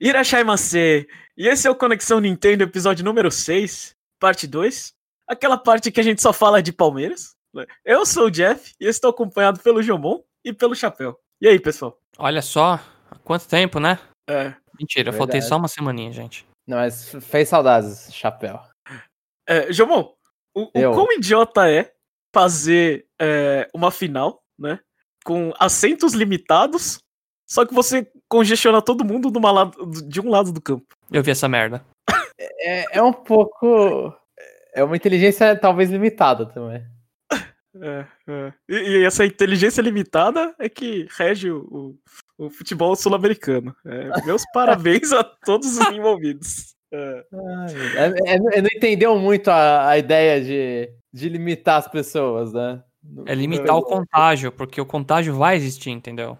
Irashaimase! E esse é o Conexão Nintendo, episódio número 6, parte 2. Aquela parte que a gente só fala de Palmeiras. Eu sou o Jeff e estou acompanhado pelo Jomon e pelo Chapéu. E aí, pessoal? Olha só, há quanto tempo, né? É. Mentira, eu faltei só uma semaninha, gente. Não, mas fez saudades, chapéu. É, Jomon, o, o Eu. quão idiota é fazer é, uma final, né? Com assentos limitados, só que você congestiona todo mundo numa lado- de um lado do campo. Eu vi essa merda. É, é um pouco. É uma inteligência talvez limitada também. É, é. E, e essa inteligência limitada é que rege o, o- o futebol sul-americano. É, meus parabéns a todos os envolvidos. É, É, é- é- não entendeu muito a, a ideia de, de limitar as pessoas, né? É limitar o contágio, porque o contágio vai existir, entendeu?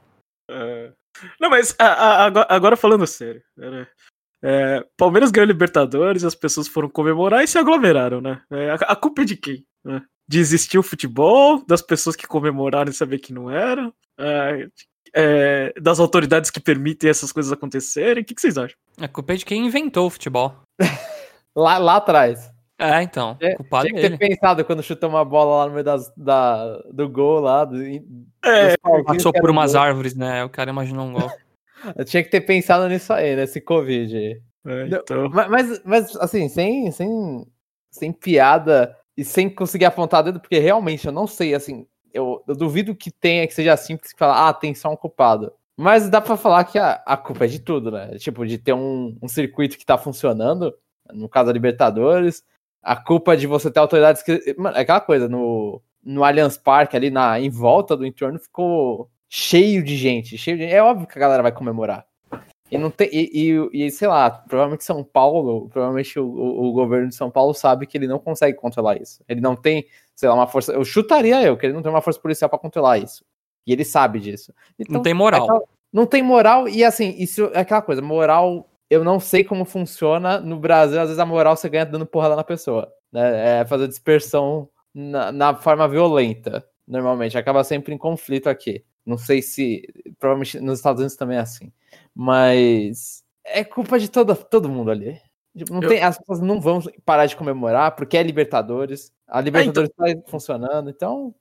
é. Não, mas a- a- agora, agora falando sério. era- é, Palmeiras ganhou Libertadores, as pessoas foram comemorar e se aglomeraram, né? É, a, a culpa é de quem? né? De existir o futebol, das pessoas que comemoraram e saber que não eram, é, é, das autoridades que permitem essas coisas acontecerem. O que, que vocês acham? A culpa é de quem inventou o futebol. Lá, lá atrás. É, então. É, culpado Tinha que ele. ter pensado quando chutou uma bola lá no meio das, da, do gol lá. Do, É, Passou por umas gol. árvores, né? O cara imaginou um gol. Eu tinha que ter pensado nisso aí, nesse Covid. aí. é, então. Mas, mas, mas, assim, sem, sem, sem piada e sem conseguir apontar dedo, porque realmente eu não sei, assim, eu, eu duvido que tenha que seja simples que falar, ah, tem só um culpado. Mas dá pra falar que a, a culpa é de tudo, né? Tipo, de ter um, um circuito que tá funcionando, no caso da Libertadores, a culpa de você ter autoridades que. Mano, é aquela coisa, no, no Allianz Parque, ali na, em volta do entorno, ficou cheio de gente, cheio de É óbvio que a galera vai comemorar. E não tem. E, e- e, sei lá, provavelmente São Paulo, provavelmente o, o- o governo de São Paulo sabe que ele não consegue controlar isso. Ele não tem, sei lá, uma força. Eu chutaria eu, que ele não tem uma força policial pra controlar isso. E ele sabe disso. Então, Não tem moral. aquela- não tem moral, e assim, isso é aquela coisa, moral. Eu não sei como funciona no Brasil, às vezes a moral você ganha dando porrada na pessoa. Né? É fazer dispersão na, na forma violenta, normalmente. Acaba sempre em conflito aqui. Não sei se. Provavelmente nos Estados Unidos também é assim. Mas é culpa de todo, todo mundo ali. Tipo, não Eu- tem, as pessoas não vão parar de comemorar porque é Libertadores. A Libertadores tá funcionando, então.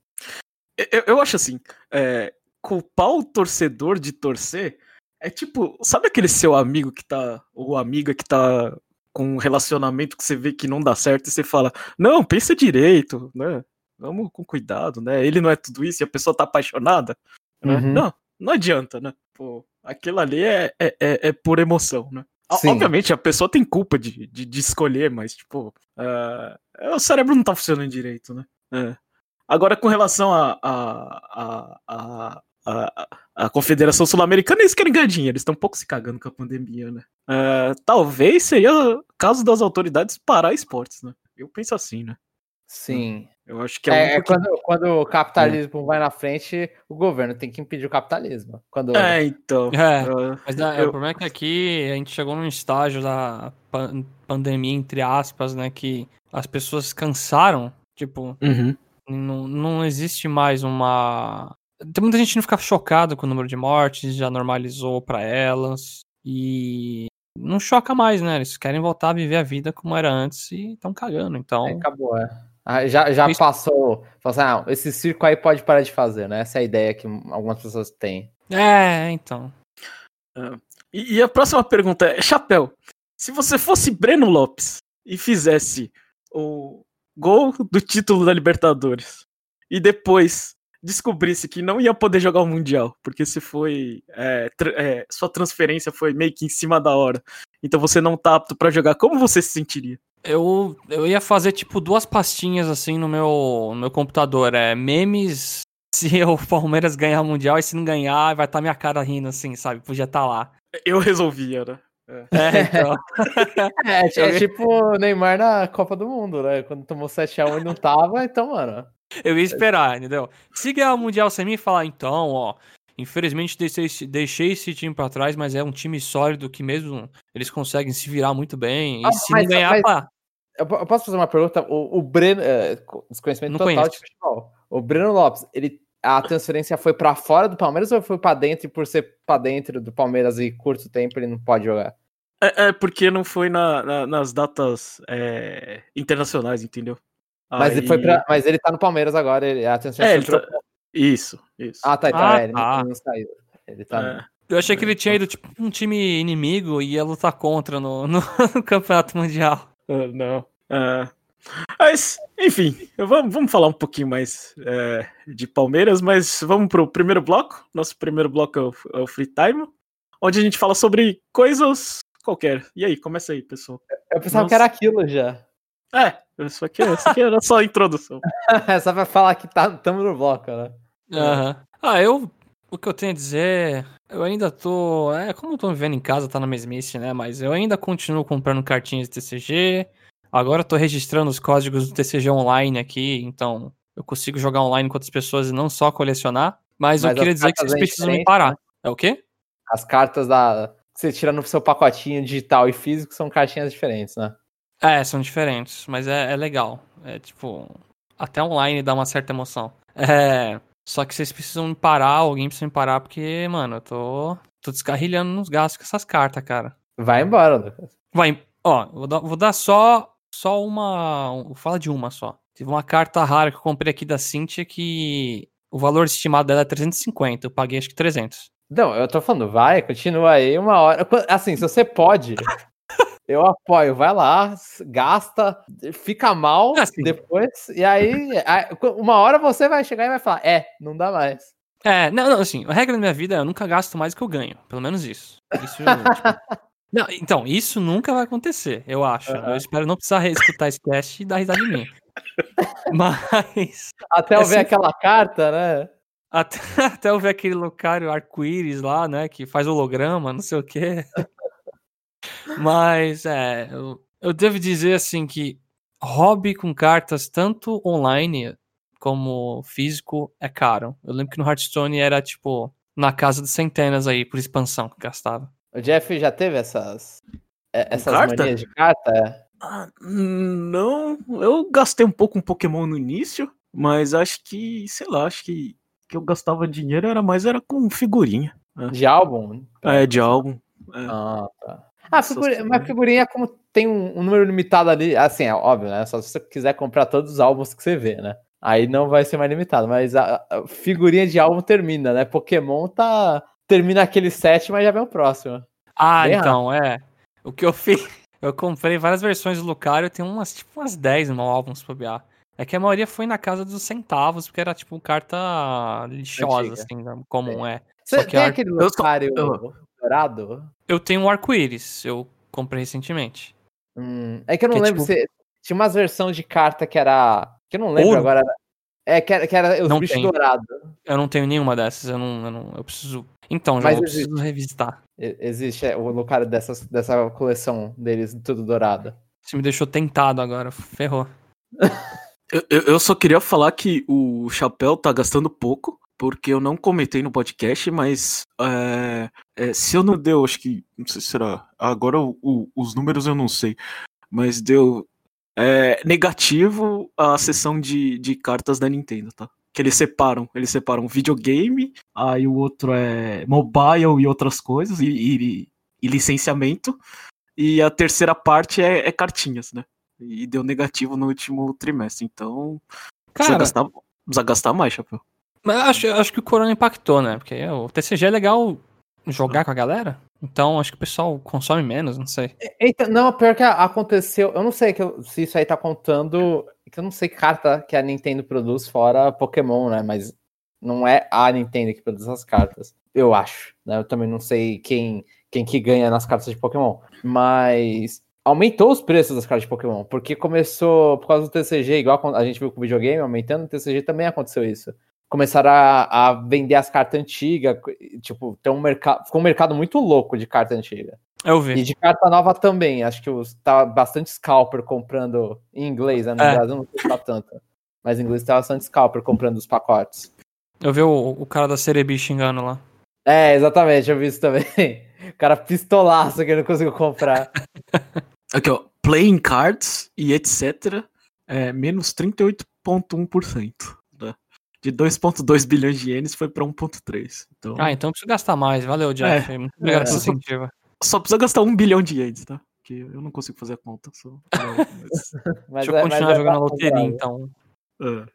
Eu, eu acho assim, é, culpar o torcedor de torcer é tipo, sabe aquele seu amigo que tá, ou amiga que tá com um relacionamento que você vê que não dá certo e você fala, não, pensa direito, né? Vamos com cuidado, né? Ele não é tudo isso e a pessoa tá apaixonada, né? Uhum. Não, não adianta, né? Pô, aquilo ali é, é, é, é por emoção, né? Sim. Obviamente a pessoa tem culpa de, de, de escolher, mas, tipo, ah, o cérebro não tá funcionando direito, né? É. Agora, com relação à a, a, a, a, a Confederação Sul-Americana, eles querem ganhar dinheiro, eles estão um pouco se cagando com a pandemia, né? Ah, talvez seria caso das autoridades parar esportes, né? Eu penso assim, né? Sim. Eu acho que é, É, é um quando, quando o capitalismo vai na frente, o governo tem que impedir o capitalismo. Quando É, então. É. ah, Mas ah, Eu- o problema é que aqui a gente chegou num estágio da pan- pandemia, entre aspas, né? Que as pessoas cansaram. Tipo, uhum. não, não existe mais uma. Tem muita gente que não fica chocado com o número de mortes, já normalizou pra elas. E não choca mais, né? Eles querem voltar a viver a vida como era antes e estão cagando. Então, É, acabou, é. Ah, já já Isso- passou. Falou assim, ah, esse circo aí pode parar de fazer, né? Essa é a ideia que algumas pessoas têm. é, então. E, e a próxima pergunta é: Chapéu, se você fosse Breno Lopes e fizesse o gol do título da Libertadores e depois descobrisse que não ia poder jogar o Mundial, porque se foi. é, tra- é, sua transferência foi meio que em cima da hora, então você não tá apto pra jogar, como você se sentiria? Eu, eu ia fazer, tipo, duas pastinhas assim no meu, no meu computador. É memes se o Palmeiras ganhar o Mundial e se não ganhar, vai estar minha cara rindo, assim, sabe? Podia estar lá. Eu resolvia, né? É, então. É, Eu é ia- tipo o Neymar na Copa do Mundo, né? Quando tomou 7x1 e não tava, então, mano. Eu ia esperar, entendeu? Se ganhar o Mundial sem mim, falar, então, ó. Infelizmente deixei, esse- deixei esse time pra trás, mas é um time sólido que mesmo eles conseguem se virar muito bem. E Ah, se mas- não ganhar, mas- pá. Eu, po- eu posso fazer uma pergunta? O, o Breno. É, co- desconhecimento Não total conheço. de futebol. O Breno Lopes, ele. A transferência foi pra fora do Palmeiras ou foi pra dentro e por ser pra dentro do Palmeiras e curto tempo ele não pode jogar? É, é porque não foi na, na- nas datas é, internacionais, entendeu? Mas, ele Aí- foi pra, mas ele tá no Palmeiras agora. Ele, a É, ele tá- Isso, isso. Ah, tá, então Ah, é, ele tá. não, não saiu. Ele tá. É. Eu achei que ele tinha ido, tipo, um time inimigo e ia lutar contra no, no, no Campeonato Mundial. Ah, não. Ah, mas, enfim, vamos, vamos falar um pouquinho mais é, de Palmeiras, mas vamos pro primeiro bloco. Nosso primeiro bloco é o, é o Free Time, onde a gente fala sobre coisas qualquer. E aí, começa aí, pessoal. Eu pensava Nossa. que era aquilo já. É, isso aqui, isso aqui era só a introdução. É Só pra falar que tá, tamo no bloco, né? Aham. Ah, eu. O que eu tenho a dizer. Eu ainda tô. É, como eu tô vivendo em casa, tá na mesmice, né? Mas eu ainda continuo comprando cartinhas de TCG. Agora eu tô registrando os códigos do TCG online aqui, então eu consigo jogar online com outras pessoas e não só colecionar. Mas, eu Mas queria as dizer que vocês precisam me parar. É o quê? As cartas da. que você tira no seu pacotinho digital e físico são cartinhas diferentes, né? É, são diferentes, mas é, é legal. É tipo. Até online dá uma certa emoção. É. Só que vocês precisam me parar, alguém precisa me parar, porque, mano, eu tô. tô descarrilhando nos gastos com essas cartas, cara. Vai embora, Lucas. Vai, ó, vou dar, vou dar só só uma, um- fala de uma só. Teve uma carta rara que eu comprei aqui da Cintia que o valor estimado dela é 350, eu paguei acho que 300. Não, eu tô falando, vai, continua aí uma hora. Assim, se você pode, eu apoio. Vai lá, gasta, fica mal Assim. depois, e aí, uma hora você vai chegar e vai falar: é, não dá mais. É, não, não, assim, a regra da minha vida é eu nunca gasto mais do que eu ganho, pelo menos isso. Isso, tipo, não, então, isso nunca vai acontecer, eu acho. Eu Aham. espero não precisar reescutar esse cast e dar risada de mim. Mas, Até eu É ver assim- aquela carta, né? até, até eu ver aquele locário arco-íris lá, né, que faz holograma, não sei o quê. Mas, é, eu, eu devo dizer, assim, que hobby com cartas, tanto online como físico, é caro. Eu lembro que no Hearthstone era, tipo, na casa de centenas aí, por expansão que gastava. O Jeff já teve essas, é, essas carta? manias de carta? É. Ah, não, eu gastei um pouco um Pokémon no início, mas acho que, sei lá, acho que que eu gastava dinheiro era mais era com figurinha. De álbum? É, de álbum. Ah, tá. Ah, Essas figurinha, mas figurinhas. figurinha, como tem um, um número limitado ali, assim, é óbvio, né? Só se você quiser comprar todos os álbuns que você vê, né? Aí não vai ser mais limitado, mas a, a figurinha de álbum termina, né? Pokémon tá. Termina aquele set, mas já vem o próximo. Ah, Bem então, é. O que eu fiz. Eu comprei várias versões do Lucario, tem umas, tipo, umas 10 no álbum, se bobear. É que a maioria foi na casa dos centavos, porque era, tipo, carta lixosa, Antiga. assim, comum, é. Você Só que tem a- aquele Lucario eu- dourado? Eu tenho um arco-íris, eu comprei recentemente. Hum, é que eu não Que é lembro tipo- se. Tinha umas versões de carta que era. Que eu não lembro Ouro? agora. É, que era, que era os Não bichos dourados. Eu não tenho nenhuma dessas, eu não. Eu, não, eu preciso. Então, já eu existe. preciso revisitar. Existe é, o Lucario dessas, dessa coleção deles, tudo dourado. Você me deixou tentado agora, ferrou. Eu, eu- eu só queria falar que o Chapéu tá gastando pouco, porque eu não comentei no podcast, mas é, é, se eu não deu, acho que. Não sei se será. Agora o- o- os números eu não sei. Mas deu é, negativo a sessão de, de cartas da Nintendo, tá? Que eles separam. Eles separam videogame, aí o outro é mobile e outras coisas, e, e- e licenciamento. E a terceira parte é, é cartinhas, né? E deu negativo no último trimestre. Então, precisa, Cara, gastar, precisa gastar mais, Chapéu. Mas acho, acho que o Corona impactou, né? Porque o TCG é legal jogar com a galera. Então acho que o pessoal consome menos, não sei. Eita, não, pior que aconteceu. Eu não sei que eu- se isso aí tá contando. Que eu não sei que carta que a Nintendo produz fora Pokémon, né? Mas não é a Nintendo que produz as cartas. Eu acho. Né? Eu também não sei quem, quem que ganha nas cartas de Pokémon. Mas aumentou os preços das cartas de Pokémon. Porque começou por causa do TCG, igual a gente viu com o videogame, aumentando, no TCG também aconteceu isso. Começaram a, a vender as cartas antigas. Tipo, tem um mercado. Ficou um mercado muito louco de carta antiga. Eu vi. E de carta nova também. Acho que os, tá bastante scalper comprando em inglês, né? No É. Brasil não sei se tá tanto. Mas em inglês tá bastante scalper comprando os pacotes. Eu vi o, o cara da Cerebi xingando lá. É, exatamente, eu vi isso também. O cara pistolaço que não conseguiu comprar. Aqui, ó. Playing cards e etc. É menos 38,1%. Né? De 2,2 bilhões de ienes foi pra 1,3. Então, Ah, então eu preciso gastar mais. Valeu, Jeff. Muito obrigado é, pelo só- incentivo. Só precisa gastar um bilhão de ienes, tá? Porque eu não consigo fazer a conta. Só... Mas Deixa eu é- continuar mas é jogando a loteria, válido. então. É.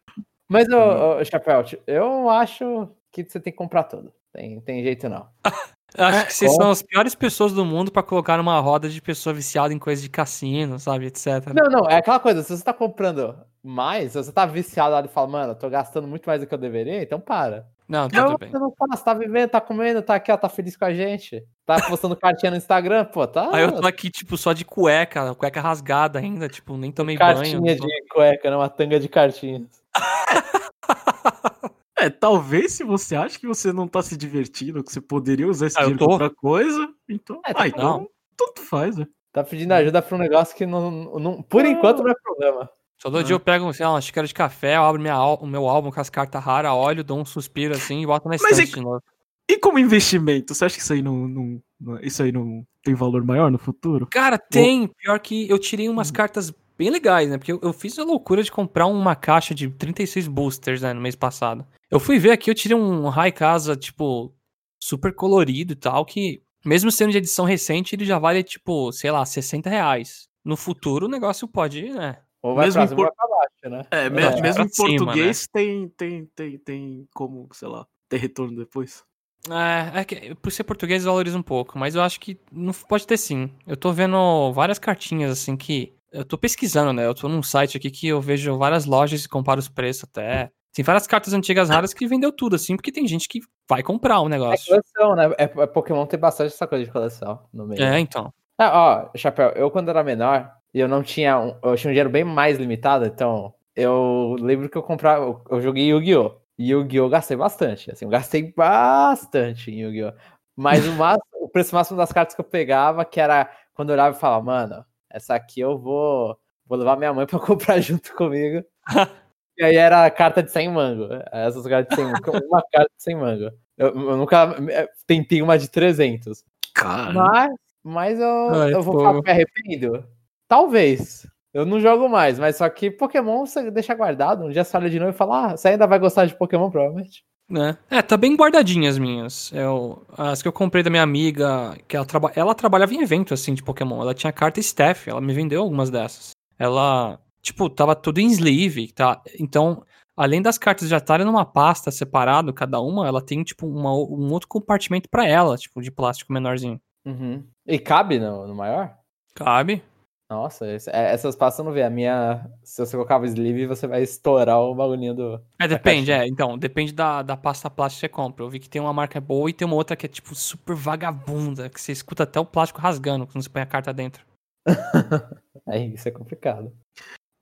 Mas, ô, ô, Chapéu, eu acho que você tem que comprar tudo. Tem, tem jeito não. Eu acho É, que vocês são as piores pessoas do mundo pra colocar numa roda de pessoa viciada em coisa de cassino, sabe, etc. Não, não, é aquela coisa, se você tá comprando mais, se você tá viciado lá e fala, mano, eu tô gastando muito mais do que eu deveria, então para. Não, Não, tudo bem. você não faz, tá vivendo, tá comendo, tá aqui, ó, tá feliz com a gente. Tá postando cartinha no Instagram, pô, tá. Aí eu tô aqui, tipo, só de cueca, cueca rasgada ainda, tipo, nem tomei banho. cartinha de cueca, né? Uma tanga de cartinhas. É, talvez se você acha que você não tá se divertindo, que você poderia usar esse Ah, dinheiro pra outra coisa, então. É, tá ah, então tanto faz, né? Tá pedindo ajuda pra um negócio que não, não- por enquanto não é problema. Todo Ah. dia eu pego, sei lá, uma xícara de café, eu abro minha, o meu álbum com as cartas raras, olho, dou um suspiro assim e boto na Mas estante e- de novo. E como investimento, você acha que isso aí não, não- não- isso aí não tem valor maior no futuro? Cara, tem. Pior que eu tirei Hum. umas cartas bem legais, né? Porque eu, eu fiz a loucura de comprar uma caixa de 36 boosters, né, no mês passado. Eu fui ver aqui, eu tirei um High Casa, tipo, super colorido e tal, que, mesmo sendo de edição recente, ele já vale, tipo, sei lá, 60 reais. No futuro o negócio pode, né? Ou vai Mesmo pra vai pra baixo, né? É, me- É, mesmo em cima, português tem, tem, tem, tem como, sei lá, ter retorno depois. É, é que por ser português valoriza um pouco, mas eu acho que não pode ter sim. Eu tô vendo várias cartinhas assim que. Eu tô pesquisando, né? Eu tô num site aqui que eu vejo várias lojas e comparo os preços até. Tem várias cartas antigas raras que vendeu tudo, assim, porque tem gente que vai comprar o É negócio. coleção, né? É, é Pokémon tem bastante essa coisa de coleção no meio. É, então. Ah, ó, Chapéu, eu quando era menor, eu não tinha. Um, eu tinha um dinheiro bem mais limitado, então eu lembro que eu comprava. Eu, eu joguei Yu-Gi-Oh! E Yu-Gi-Oh! eu gastei bastante. Assim, eu gastei bastante em Yu-Gi-Oh! Mas o, máximo, o preço máximo das cartas que eu pegava, que era quando eu olhava e falava, mano, essa aqui eu vou. Vou levar minha mãe pra comprar junto comigo. e aí era a carta de 100 mango. Essas cartas de 100 mango. Uma carta de 100 mango. Eu, eu nunca eh, tentei uma de 300. Cara, Mas, mas eu, Ai, eu vou pô. que me arrependo? Talvez. Eu não jogo mais, mas só que Pokémon você deixa guardado. Um dia você olha de novo e fala, ah, você ainda vai gostar de Pokémon, provavelmente. né? É, tá bem guardadinhas as minhas. Eu, as que eu comprei da minha amiga, que ela, traba, ela trabalhava em evento, assim, de Pokémon. Ela tinha carta staff, ela me vendeu algumas dessas. Ela, tipo, tava tudo em sleeve, tá? Então, além das cartas já estarem numa pasta separado, cada uma, ela tem, tipo, uma, um outro compartimento pra ela, tipo, de plástico menorzinho. Uhum. E cabe no, no maior? Cabe? Nossa, esse- é, essas pastas eu não vê. A minha, se você colocar o sleeve, você vai estourar o bagulhinho do. É, depende, é. Então, depende da, da pasta plástica que você compra. Eu vi que tem uma marca boa e tem uma outra que é, tipo, super vagabunda, que você escuta até o plástico rasgando quando você põe a carta dentro. Aí isso é complicado.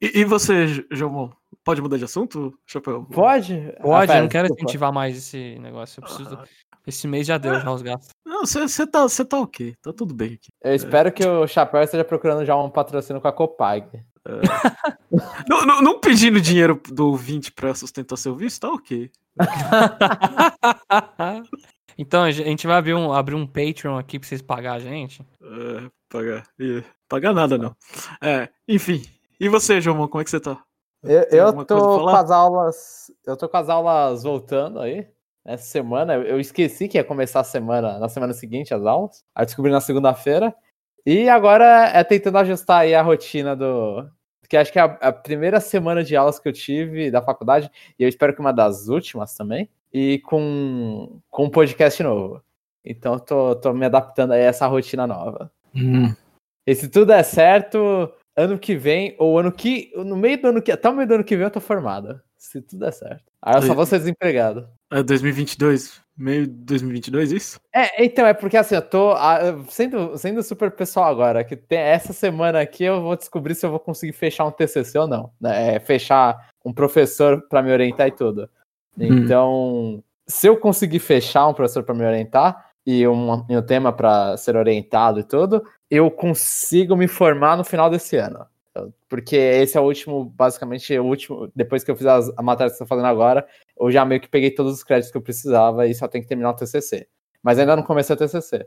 E, e você, João, pode mudar de assunto, Chapéu? Pode? Pode, Ah, eu não quero desculpa. incentivar mais esse negócio. Eu preciso. Ah, Esse mês já deu, já os gastos. Não, você tá, cê tá ok, tá tudo bem aqui. Eu espero que o Chapéu esteja procurando já um patrocínio com a Copag. Não, não, não pedindo dinheiro do ouvinte pra sustentar seu vício, tá ok. então, a gente vai abrir um, abrir um Patreon aqui pra vocês pagarem a gente. É, pagar. Pagar nada, não. É, enfim. E você, João, como é que você tá? Eu, eu tô com as aulas. Eu tô com as aulas voltando aí. Essa semana. Eu esqueci que ia começar a semana, na semana seguinte, as aulas. Aí descobri na segunda-feira. E agora é tentando ajustar aí a rotina do. Que acho que é a, a primeira semana de aulas que eu tive da faculdade, e eu espero que uma das últimas também, e com, com um podcast novo. Então eu tô, tô me adaptando aí a essa rotina nova. E se tudo der certo, ano que vem, ou ano que. No meio do ano que. Até o meio do ano que vem eu tô formado. Se tudo der certo. Aí eu só vou ser desempregado. É 2022, meio de 2022, isso? É, então, é porque assim, eu tô. ah, sendo, sendo super pessoal agora, que tem, essa semana aqui eu vou descobrir se eu vou conseguir fechar um TCC ou não. Né? É, fechar um professor pra me orientar e tudo. Então, se eu conseguir fechar um professor pra me orientar e um, um tema pra ser orientado e tudo, eu consigo me formar no final desse ano. Porque esse é o último, basicamente, o último. Depois que eu fiz as, a matéria que eu tô fazendo agora, eu já meio que peguei todos os créditos que eu precisava e só tenho que terminar o TCC. Mas ainda não comecei o TCC.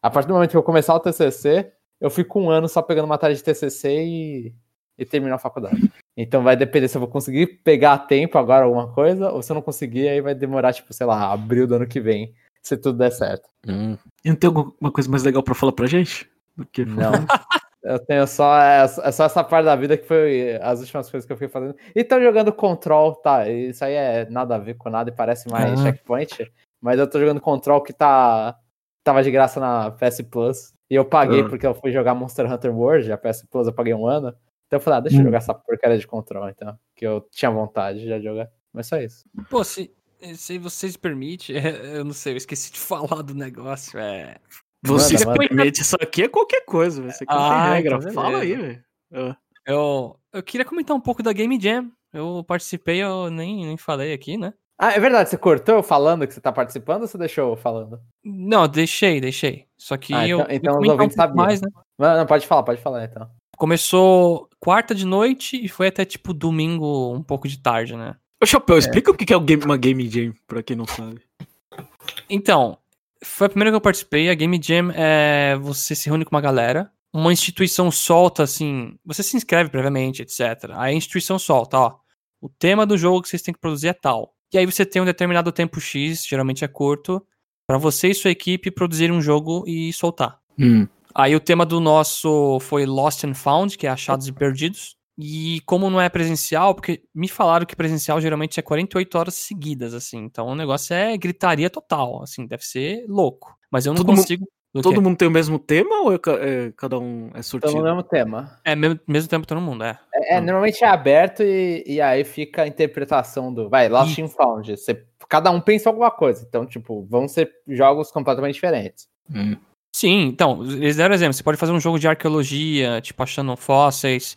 A partir do momento que eu começar o TCC, eu fico um ano só pegando matéria de TCC e, e termino a faculdade. Então vai depender se eu vou conseguir pegar a tempo agora alguma coisa, ou se eu não conseguir, aí vai demorar, tipo, sei lá, abril do ano que vem. Se tudo der certo. Hum. E não tem alguma coisa mais legal pra falar pra gente? Do que Não. Eu tenho só, é, é só essa parte da vida que foi as últimas coisas que eu fiquei fazendo. E tô jogando Control, tá? Isso aí é nada a ver com nada e parece mais Ah. checkpoint. Mas eu tô jogando Control que tá. Tava de graça na PS Plus. E eu paguei Ah. porque eu fui jogar Monster Hunter World, a PS Plus eu paguei um ano. Então eu falei, ah, deixa eu Hum. jogar essa porcaria de Control, então. Que eu tinha vontade de jogar. Mas só isso. Pô, se, se vocês permitem, eu não sei, eu esqueci de falar do negócio. É. Você Manda, manda. permite, isso aqui é qualquer coisa, velho. Isso aqui não Ah, tem regra. então Fala aí, velho. Ah. Eu, eu queria comentar um pouco da Game Jam. Eu participei, eu nem, nem falei aqui, né? Ah, é verdade, você cortou eu falando que você tá participando ou você deixou eu falando? Não, deixei, deixei. Só que Ah, eu. então- eu então os um sabiam. mais, né? Não, não, pode falar, pode falar então. Começou quarta de noite e foi até tipo domingo, um pouco de tarde, né? Ô, Chapéu, explica o que que é o game- uma Game Jam, pra quem não sabe. Então, foi a primeira que eu participei. A Game Jam é você se reúne com uma galera, uma instituição solta, assim, você se inscreve previamente, etc. Aí a instituição solta, ó, o tema do jogo que vocês têm que produzir é tal. E aí você tem um determinado tempo X, geralmente é curto, pra você e sua equipe produzirem um jogo e soltar. Hum. Aí o tema do nosso foi Lost and Found, que é achados e perdidos. E como não é presencial, porque me falaram que presencial geralmente é 48 horas seguidas, assim. Então o negócio é gritaria total, assim, deve ser louco. Mas eu não Todo mundo- consigo. do Todo mundo tem o mesmo tema ou é é- cada um é Estão sortido? no mesmo tema. É mesmo, mesmo tempo todo mundo, é. É, é, Hum. normalmente é aberto e, e aí fica a interpretação do. Vai, Lost Ih. and Found. Você, cada um pensa alguma coisa. Então, tipo, vão ser jogos completamente diferentes. Hum. Sim, então, eles deram exemplo. Você pode fazer um jogo de arqueologia, tipo, achando fósseis.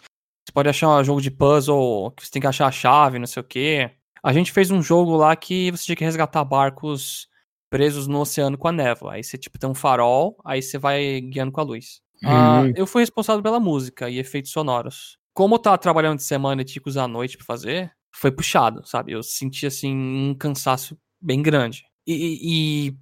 Você pode achar um jogo de puzzle, que você tem que achar a chave, não sei o quê. A gente fez um jogo lá que você tinha que resgatar barcos presos no oceano com a névoa. Aí você, tipo, tem um farol, aí você vai guiando com a luz. Ah, Hum. eu fui responsável pela música e efeitos sonoros. Como eu tava trabalhando de semana e tinha que usar a noite pra fazer, foi puxado, sabe? Eu senti, assim, um cansaço bem grande. E, e- e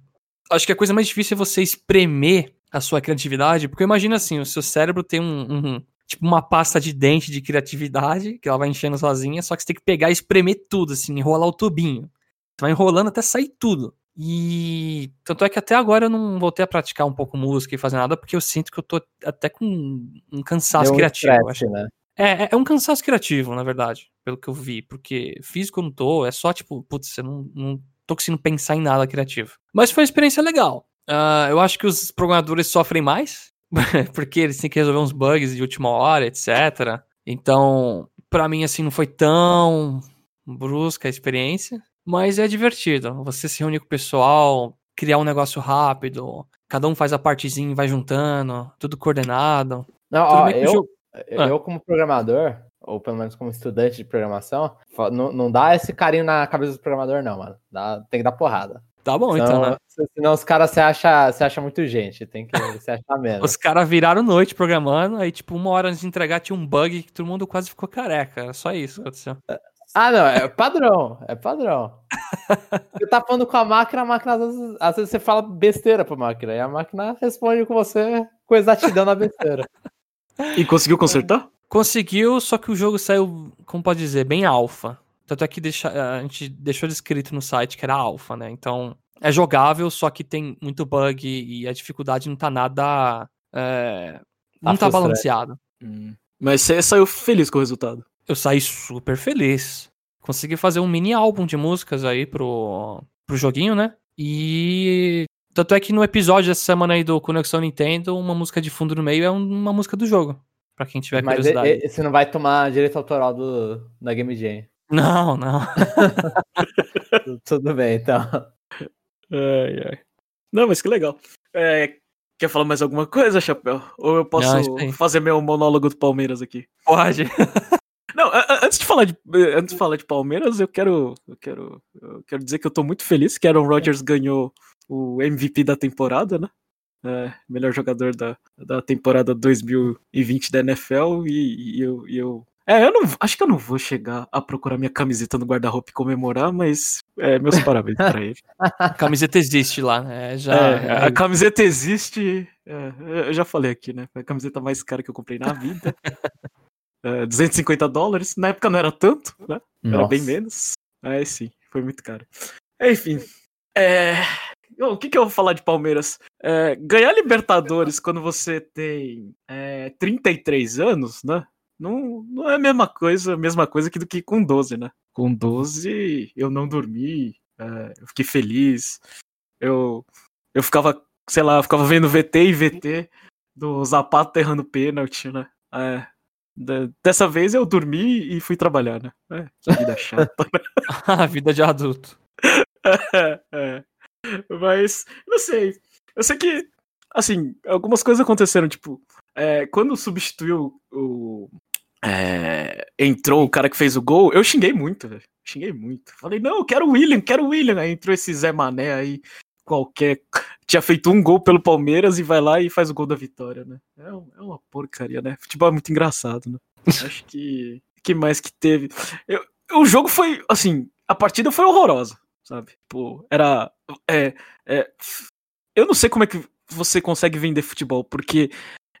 acho que a coisa mais difícil é você espremer a sua criatividade, porque imagina assim, o seu cérebro tem um, um- tipo uma pasta de dente de criatividade, que ela vai enchendo sozinha, só que você tem que pegar e espremer tudo, assim, enrolar o tubinho. Você vai enrolando até sair tudo. E tanto é que até agora eu não voltei a praticar um pouco música e fazer nada, porque eu sinto que eu tô até com um cansaço um criativo. acho. né? É, é- é um cansaço criativo, na verdade, pelo que eu vi, porque físico eu não tô, é só tipo, putz, eu não, não tô conseguindo pensar em nada criativo. Mas foi uma experiência legal. Ah, eu acho que os programadores sofrem mais, porque eles têm que resolver uns bugs de última hora, etc. Então, pra mim, assim, não foi tão brusca a experiência, mas é divertido. Você se reunir com o pessoal, criar um negócio rápido, cada um faz a partezinha e vai juntando, tudo coordenado. Não, Tudo ó, eu, jogo- eu, Ah. eu como programador, ou pelo menos como estudante de programação, não, não dá esse carinho na cabeça do programador, não, mano. Dá, tem que dar porrada. Tá bom, Senão, então, né? se- senão os caras se acham se acha muito gente. Tem que se achar menos. Os caras viraram noite programando, aí, tipo, uma hora antes de entregar tinha um bug que todo mundo quase ficou careca. Era só isso que aconteceu. Ah, não, é padrão, é padrão. Você tá falando com a máquina, a máquina, às vezes, às vezes você fala besteira pra máquina, e a máquina responde com você com exatidão na besteira. E conseguiu consertar? Conseguiu, só que o jogo saiu, como pode dizer, bem alfa. Tanto é que deixa, a gente deixou descrito no site que era alfa, né? Então, é jogável, só que tem muito bug e a dificuldade não tá nada. é, não tá balanceado. Hum. Mas você saiu feliz com o resultado. Eu saí super feliz. Consegui fazer um mini álbum de músicas aí pro, pro joguinho, né? E tanto é que no episódio dessa semana aí do Conexão Nintendo, uma música de fundo no meio é um- uma música do jogo. Pra quem tiver Mas curiosidade. e- você não vai tomar direito autoral do, da Game Jam. Não, não. Tu- Tudo bem, então. Ai, ai. Não, mas que legal. É, quer falar mais alguma coisa, Chapéu? Ou eu posso Não, fazer meu monólogo do Palmeiras aqui? Pode. Não, antes de falar de, antes de falar de Palmeiras, eu quero, eu quero, eu quero dizer que eu tô muito feliz que Aaron Rodgers ganhou o MVP da temporada, né? É, melhor jogador da, da temporada 2020 da NFL e, e eu, e eu é, eu não acho que eu não vou chegar a procurar minha camiseta no guarda-roupa e comemorar, mas é, meus parabéns pra ele. A camiseta existe lá, né? Já, É, a camiseta existe. é, eu já falei aqui, né? Foi a camiseta mais cara que eu comprei na vida. É, 250 dólares. Na época não era tanto, né? Era bem Nossa. menos. Mas sim, foi muito caro. Enfim. É, o que, que eu vou falar de Palmeiras? É, ganhar Libertadores quando você tem é, 33 anos, né? Não, não é a mesma coisa, mesma coisa que do que com 12, né? Com 12 eu não dormi, é, eu fiquei feliz. Eu, eu ficava, sei lá, eu ficava vendo VT e VT do Zapato errando pênalti, né? É, dessa vez eu dormi e fui trabalhar, né? É, que vida chata, né? a vida de adulto. é, é. Mas, não sei. Eu sei que, assim, algumas coisas aconteceram, tipo, é, quando substituiu o. É, entrou o cara que fez o gol, eu xinguei muito, velho. Xinguei muito. Falei, não, eu quero o William, quero o William. Aí entrou esse Zé Mané aí, qualquer. Tinha feito um gol pelo Palmeiras e vai lá e faz o gol da vitória, né? É, é uma porcaria, né? Futebol é muito engraçado, né? Acho que. que mais que teve? Eu, o jogo foi, assim, a partida foi horrorosa, sabe? Tipo, era. É, é, eu não sei como é que você consegue vender futebol, porque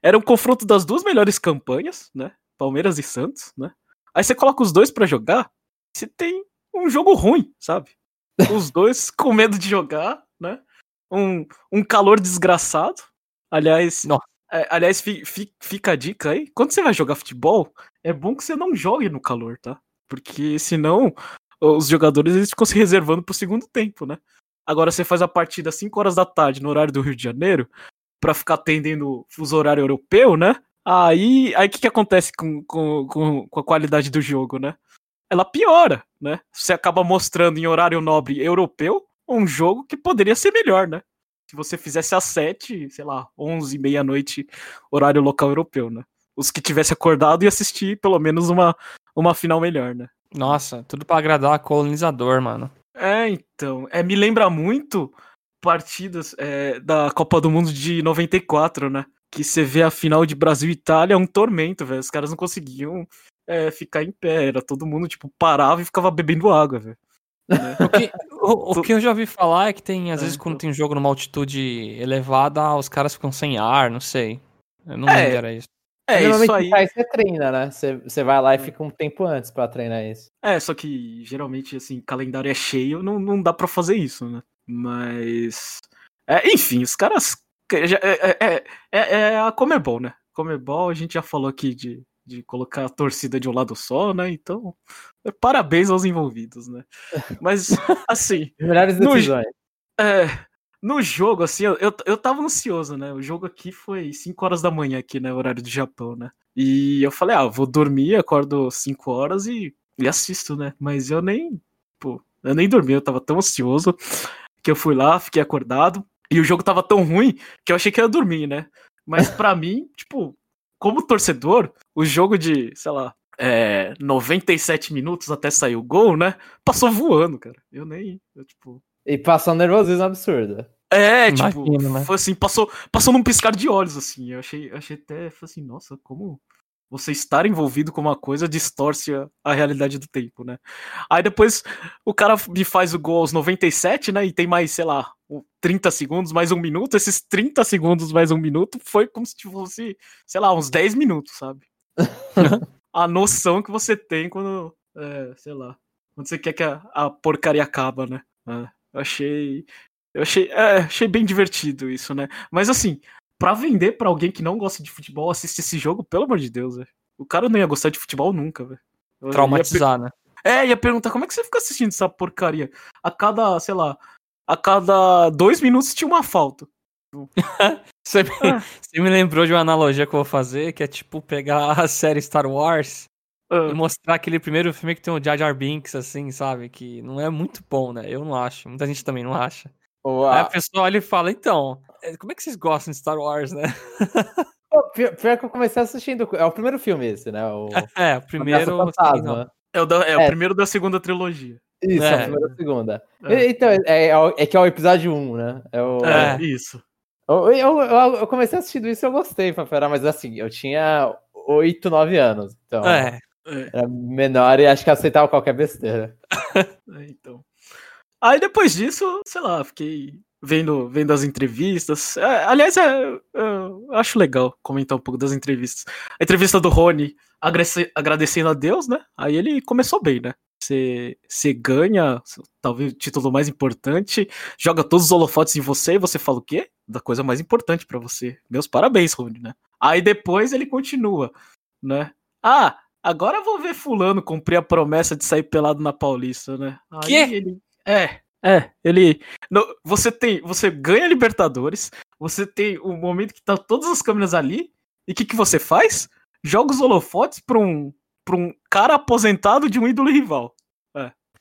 era um confronto das duas melhores campanhas, né? Palmeiras e Santos, né? Aí você coloca os dois para jogar, você tem um jogo ruim, sabe? Os dois com medo de jogar, né? Um, um calor desgraçado. Aliás, é, aliás, fi, fi, fica a dica aí. Quando você vai jogar futebol, é bom que você não jogue no calor, tá? Porque senão os jogadores eles ficam se reservando pro segundo tempo, né? Agora você faz a partida às 5 horas da tarde no horário do Rio de Janeiro, para ficar atendendo os horário europeu, né? Aí, aí o que, que acontece com, com, com, com a qualidade do jogo, né? Ela piora, né? Você acaba mostrando em horário nobre europeu um jogo que poderia ser melhor, né? Se você fizesse às 7, sei lá, 11, meia-noite, horário local europeu, né? Os que tivesse acordado e assistir pelo menos uma, uma final melhor, né? Nossa, tudo para agradar colonizador, mano. É, então. É, me lembra muito partidas é, da Copa do Mundo de 94, né? Que você vê a final de Brasil e Itália, é um tormento, velho. Os caras não conseguiam é, ficar em pé. Era todo mundo, tipo, parava e ficava bebendo água, velho. Né? o, que, o, o, que eu já ouvi falar é que tem, às é, vezes, quando tem jogo numa altitude elevada, os caras ficam sem ar, não sei. Eu não é, lembro era isso. É, Normalmente isso aí. você treina, né? Você, você vai lá e fica um tempo antes para treinar isso. É, só que geralmente, assim, calendário é cheio, não, não dá para fazer isso, né? Mas. É, enfim, os caras. É, é, é, é a Comebol, né? Comebol, a gente já falou aqui de, de colocar a torcida de um lado só, né? Então, parabéns aos envolvidos, né? Mas, assim. Melhores decisões. No, é, no jogo, assim, eu, eu, eu tava ansioso, né? O jogo aqui foi 5 horas da manhã, aqui, né? Horário do Japão, né? E eu falei, ah, vou dormir, acordo 5 horas e, e assisto, né? Mas eu nem, pô, eu nem dormi, eu tava tão ansioso que eu fui lá, fiquei acordado. E o jogo tava tão ruim que eu achei que ia dormir, né? Mas para mim, tipo, como torcedor, o jogo de, sei lá, é, 97 minutos até sair o gol, né? Passou voando, cara. Eu nem, eu, tipo, e passou um nervosismo absurdo. É, tipo, né? foi assim, passou, passou num piscar de olhos, assim. Eu achei, achei até, foi assim, nossa, como você estar envolvido com uma coisa distorce a, realidade do tempo, né? Aí depois o cara me faz o gol aos 97, né? E tem mais, sei lá, 30 segundos, mais um minuto. Esses 30 segundos mais um minuto foi como se fosse, sei lá, uns 10 minutos, sabe? a noção que você tem quando, é, sei lá, quando você quer que a, a porcaria acaba, né? É. Eu achei. Eu achei, é, achei bem divertido isso, né? Mas assim, para vender para alguém que não gosta de futebol, assistir esse jogo, pelo amor de Deus, velho. O cara não ia gostar de futebol nunca, velho. Traumatizar, né? É, ia perguntar como é que você fica assistindo essa porcaria? A cada, sei lá, a cada dois minutos tinha uma falta. você, me, ah. você me lembrou de uma analogia que eu vou fazer, que é tipo pegar a série Star Wars Uh. E mostrar aquele primeiro filme que tem o Jar Jar Binks, assim, sabe? Que não é muito bom, né? Eu não acho. Muita gente também não acha. Uau. Aí a pessoa olha e fala, então, é, como é que vocês gostam de Star Wars, né? Pô, pior, pior, que eu comecei assistindo. É o primeiro filme esse, né? O, é, o primeiro. É, o, da, é, é, o primeiro da segunda trilogia. Isso, é, a primeira da segunda. É. Então, é, é, é, que é o episódio 1, né? É, o, é, isso. Eu, eu, eu, comecei assistindo isso e eu gostei, Fafera, mas assim, eu tinha 8, 9 anos. Então... É, é. Era menor e acho que aceitava qualquer besteira. é, então. Aí depois disso, sei lá, fiquei vendo, vendo as entrevistas. É, aliás, é, eu acho legal comentar um pouco das entrevistas. A entrevista do Rony agradecendo a Deus, né? Aí ele começou bem, né? você, você ganha, talvez o título mais importante, joga todos os holofotes em você e você fala o quê? Da coisa mais importante para você. Meus parabéns, Rony, né? Aí depois ele continua, né? Ah, agora eu vou ver fulano cumprir a promessa de sair pelado na Paulista, né? Aí Quê? ele é, é, ele não, você tem, você ganha Libertadores, você tem o momento que tá todas as câmeras ali e o que que você faz? Joga os holofotes para um para um cara aposentado de um ídolo rival.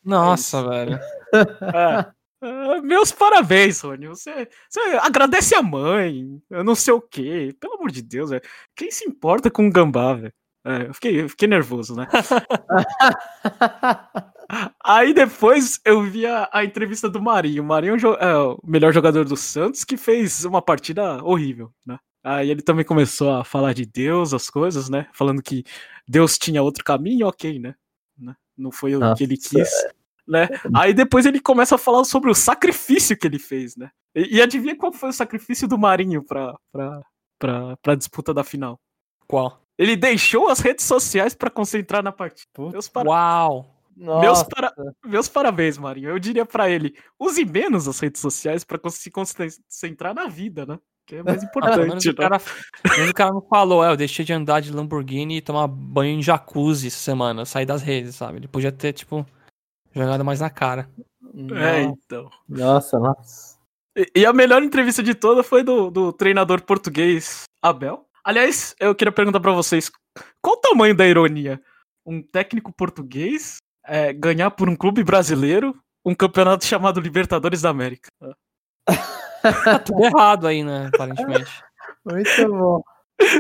Nossa, velho. É. Meus parabéns, Rony. Você, você agradece a mãe, eu não sei o quê. Pelo amor de Deus, velho. Quem se importa com um gambá, velho? É, eu, fiquei, eu fiquei nervoso, né? Aí depois eu vi a, a entrevista do Marinho. O Marinho é o é o melhor jogador do Santos que fez uma partida horrível, né? Aí ele também começou a falar de Deus, as coisas, né? Falando que Deus tinha outro caminho, ok, né? Né? Não foi o que ele Nossa, quis, né? Aí depois ele começa a falar sobre o sacrifício que ele fez, né? E, e adivinha qual foi o sacrifício do Marinho pra, pra, pra, pra disputa da final? Qual? Ele deixou as redes sociais pra concentrar na partida. Puta. Meus, para- Uau! meus, para- meus parabéns, Marinho. Eu diria pra ele, use menos as redes sociais pra con- se concentrar na vida, né? Que é mais Ah, importante, o, né? cara, o cara não falou, é, eu deixei de andar de Lamborghini e tomar banho em jacuzzi essa semana, sair das redes, sabe? Ele podia ter, tipo, jogado mais na cara. É, então. Nossa, nossa. E, e a melhor entrevista de toda foi do, do treinador português Abel. Aliás, eu queria perguntar pra vocês, qual o tamanho da ironia? Um técnico português é, ganhar por um clube brasileiro um campeonato chamado Libertadores da América. Tá tudo errado aí, né, aparentemente. Muito bom.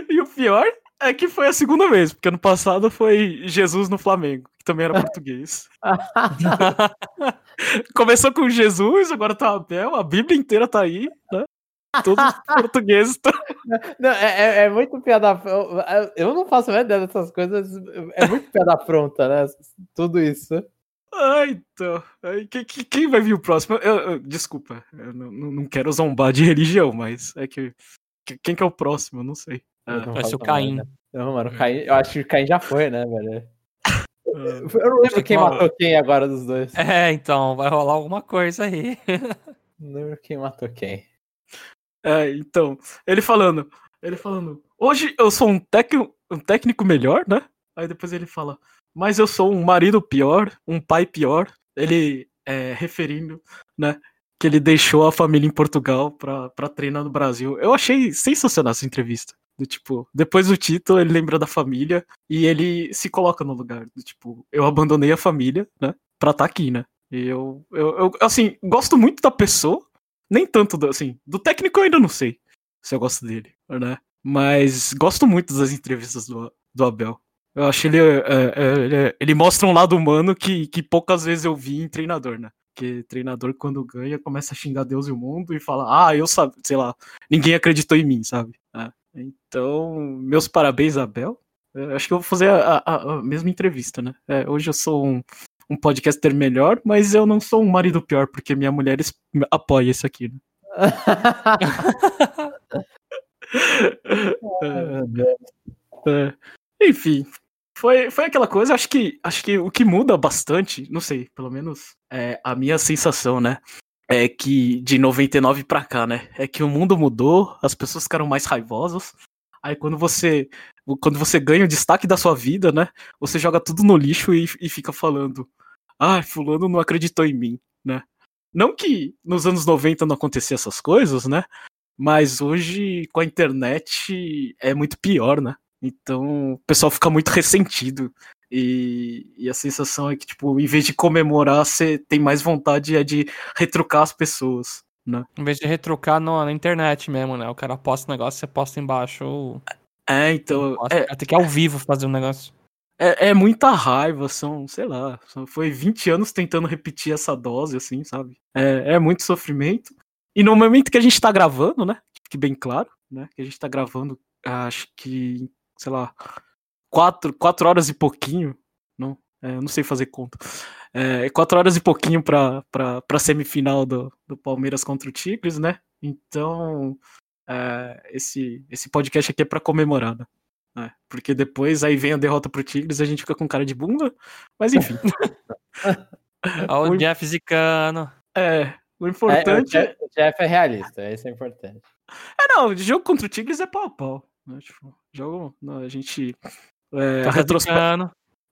E o pior é que foi a segunda vez, porque ano passado foi Jesus no Flamengo, que também era português. Começou com Jesus, agora tá Abel, a Bíblia inteira tá aí, né? Todos os portugueses estão. Não, é, é- é muito piada. eu- Eu não faço a ideia dessas coisas. É muito piada pronta, né? Tudo isso. Ah, então. Aí, que- que- quem vai vir o próximo? Eu- eu- desculpa, eu não, não- quero zombar de religião, mas é que. que- quem que é o próximo? Eu não sei. Ah, Eu não Vai ser o Caim. ideia. Não, mano, o Caim, eu acho que o Caim já foi, né, velho? ah. Eu não lembro quem Mano. matou quem agora dos dois. É, então, vai rolar alguma coisa aí. Não lembro quem matou quem. É, então, ele falando, ele falando, hoje eu sou um, tec, um técnico melhor, né? Aí depois ele fala, mas eu sou um marido pior, um pai pior. Ele é referindo, né? Que ele deixou a família em Portugal pra, pra treinar no Brasil. Eu achei sensacional essa entrevista. Do tipo, depois do título, ele lembra da família e ele se coloca no lugar. Do tipo, eu abandonei a família, né? Pra estar aqui, né? E eu, eu, eu, assim, gosto muito da pessoa, nem tanto do, assim, do técnico eu ainda não sei se eu gosto dele, né? Mas gosto muito das entrevistas do, do Abel. Eu acho ele, é, é, ele, ele mostra um lado humano que, que poucas vezes eu vi em treinador, né? Porque treinador, quando ganha, começa a xingar Deus e o mundo e fala, ah, eu sabe, sei lá, ninguém acreditou em mim, sabe? É. Então, meus parabéns, Abel. Eu acho que eu vou fazer a, a- a mesma entrevista, né? É, hoje eu sou um, um podcaster melhor, mas eu não sou um marido pior, porque minha mulher apoia isso aqui, né? Deus. É. Enfim, foi, foi aquela coisa, acho que, acho que o que muda bastante, não sei, pelo menos é a minha sensação, né? É que de 99 pra cá, né? É que o mundo mudou, as pessoas ficaram mais raivosas. Aí quando você quando você ganha o destaque da sua vida, né? Você joga tudo no lixo e, e fica falando: "Ah, fulano não acreditou em mim", né? Não que nos anos 90 não acontecia essas coisas, né? Mas hoje com a internet é muito pior, né? Então o pessoal fica muito ressentido. E, e a sensação é que, tipo, em vez de comemorar, você tem mais vontade é de retrucar as pessoas, né? Em vez de retrucar no- na internet mesmo, né? O cara posta um negócio, você posta embaixo. Ou... É, então. Posta, É, o tem que ao vivo fazer um negócio. É, é muita raiva, são, sei lá, foi 20 anos tentando repetir essa dose, assim, sabe? É, é muito sofrimento. E no momento que a gente tá gravando, né? Que bem claro, né? Que a gente tá gravando, acho que, sei lá, quatro, quatro horas e pouquinho. Não, é, não sei fazer conta. É, quatro horas e pouquinho pra, pra, pra semifinal do, do Palmeiras contra o Tigres, né? Então, é, esse, esse podcast aqui é pra comemorar, né? É, porque depois aí vem a derrota pro Tigres e a gente fica com cara de bunda. Mas enfim. Olha O- Jeff Zicano. é, o É, importante o é. Jeff, o Jeff é realista, isso é importante. É, não, jogo contra o Tigres é pau a pau. Né? Tipo, jogo. não, a gente. É, Tá retrospe-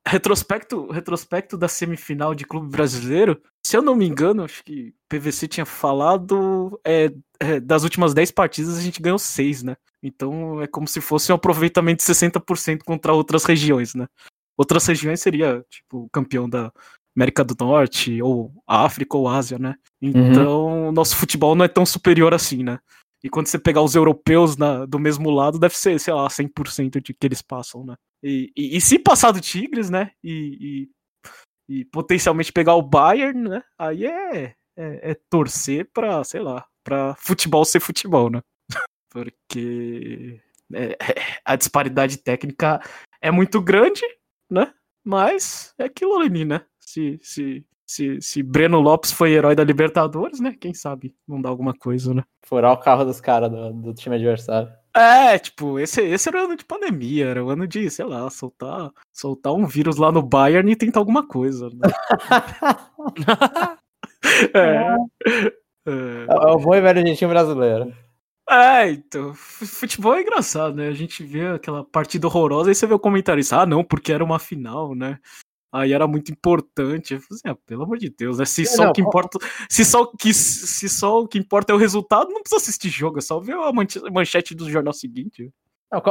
retrospecto, retrospecto da semifinal de clube brasileiro, se eu não me engano, acho que PVC tinha falado é, é, das últimas 10 partidas a gente ganhou 6, né? Então é como se fosse um aproveitamento de 60% contra outras regiões, né? Outras regiões seria, tipo, campeão da América do Norte, ou África, ou Ásia, né? Então, nosso futebol não é tão superior assim, né? E quando você pegar os europeus na- do mesmo lado, deve ser, sei lá, 100% de que eles passam, né? E, e- e se passar do Tigres, né? E, e- e potencialmente pegar o Bayern, né? Aí é, é, é torcer pra, sei lá, pra futebol ser futebol, né? Porque é, é, a disparidade técnica é muito grande, né? Mas é aquilo ali, né? Se, se, se, se Breno Lopes foi herói da Libertadores, né? Quem sabe não dá alguma coisa, né? Furar o carro dos caras do, do time adversário. É, tipo, esse, esse era o ano de pandemia, era o ano de, sei lá, soltar, soltar um vírus lá no Bayern e tentar alguma coisa. Né? é, é, É o bom e velho jeitinho brasileiro. É, então, fu- futebol é engraçado, né? A gente vê aquela partida horrorosa, aí você vê o comentarista, ah, não, porque era uma final, né? Aí era muito importante. Eu falei assim, ah, pelo amor de Deus, né? Se só não, o que importa. Se só, o que, se só o que importa é o resultado, não precisa assistir jogo, é só ver a manche- manchete do jornal seguinte. Não,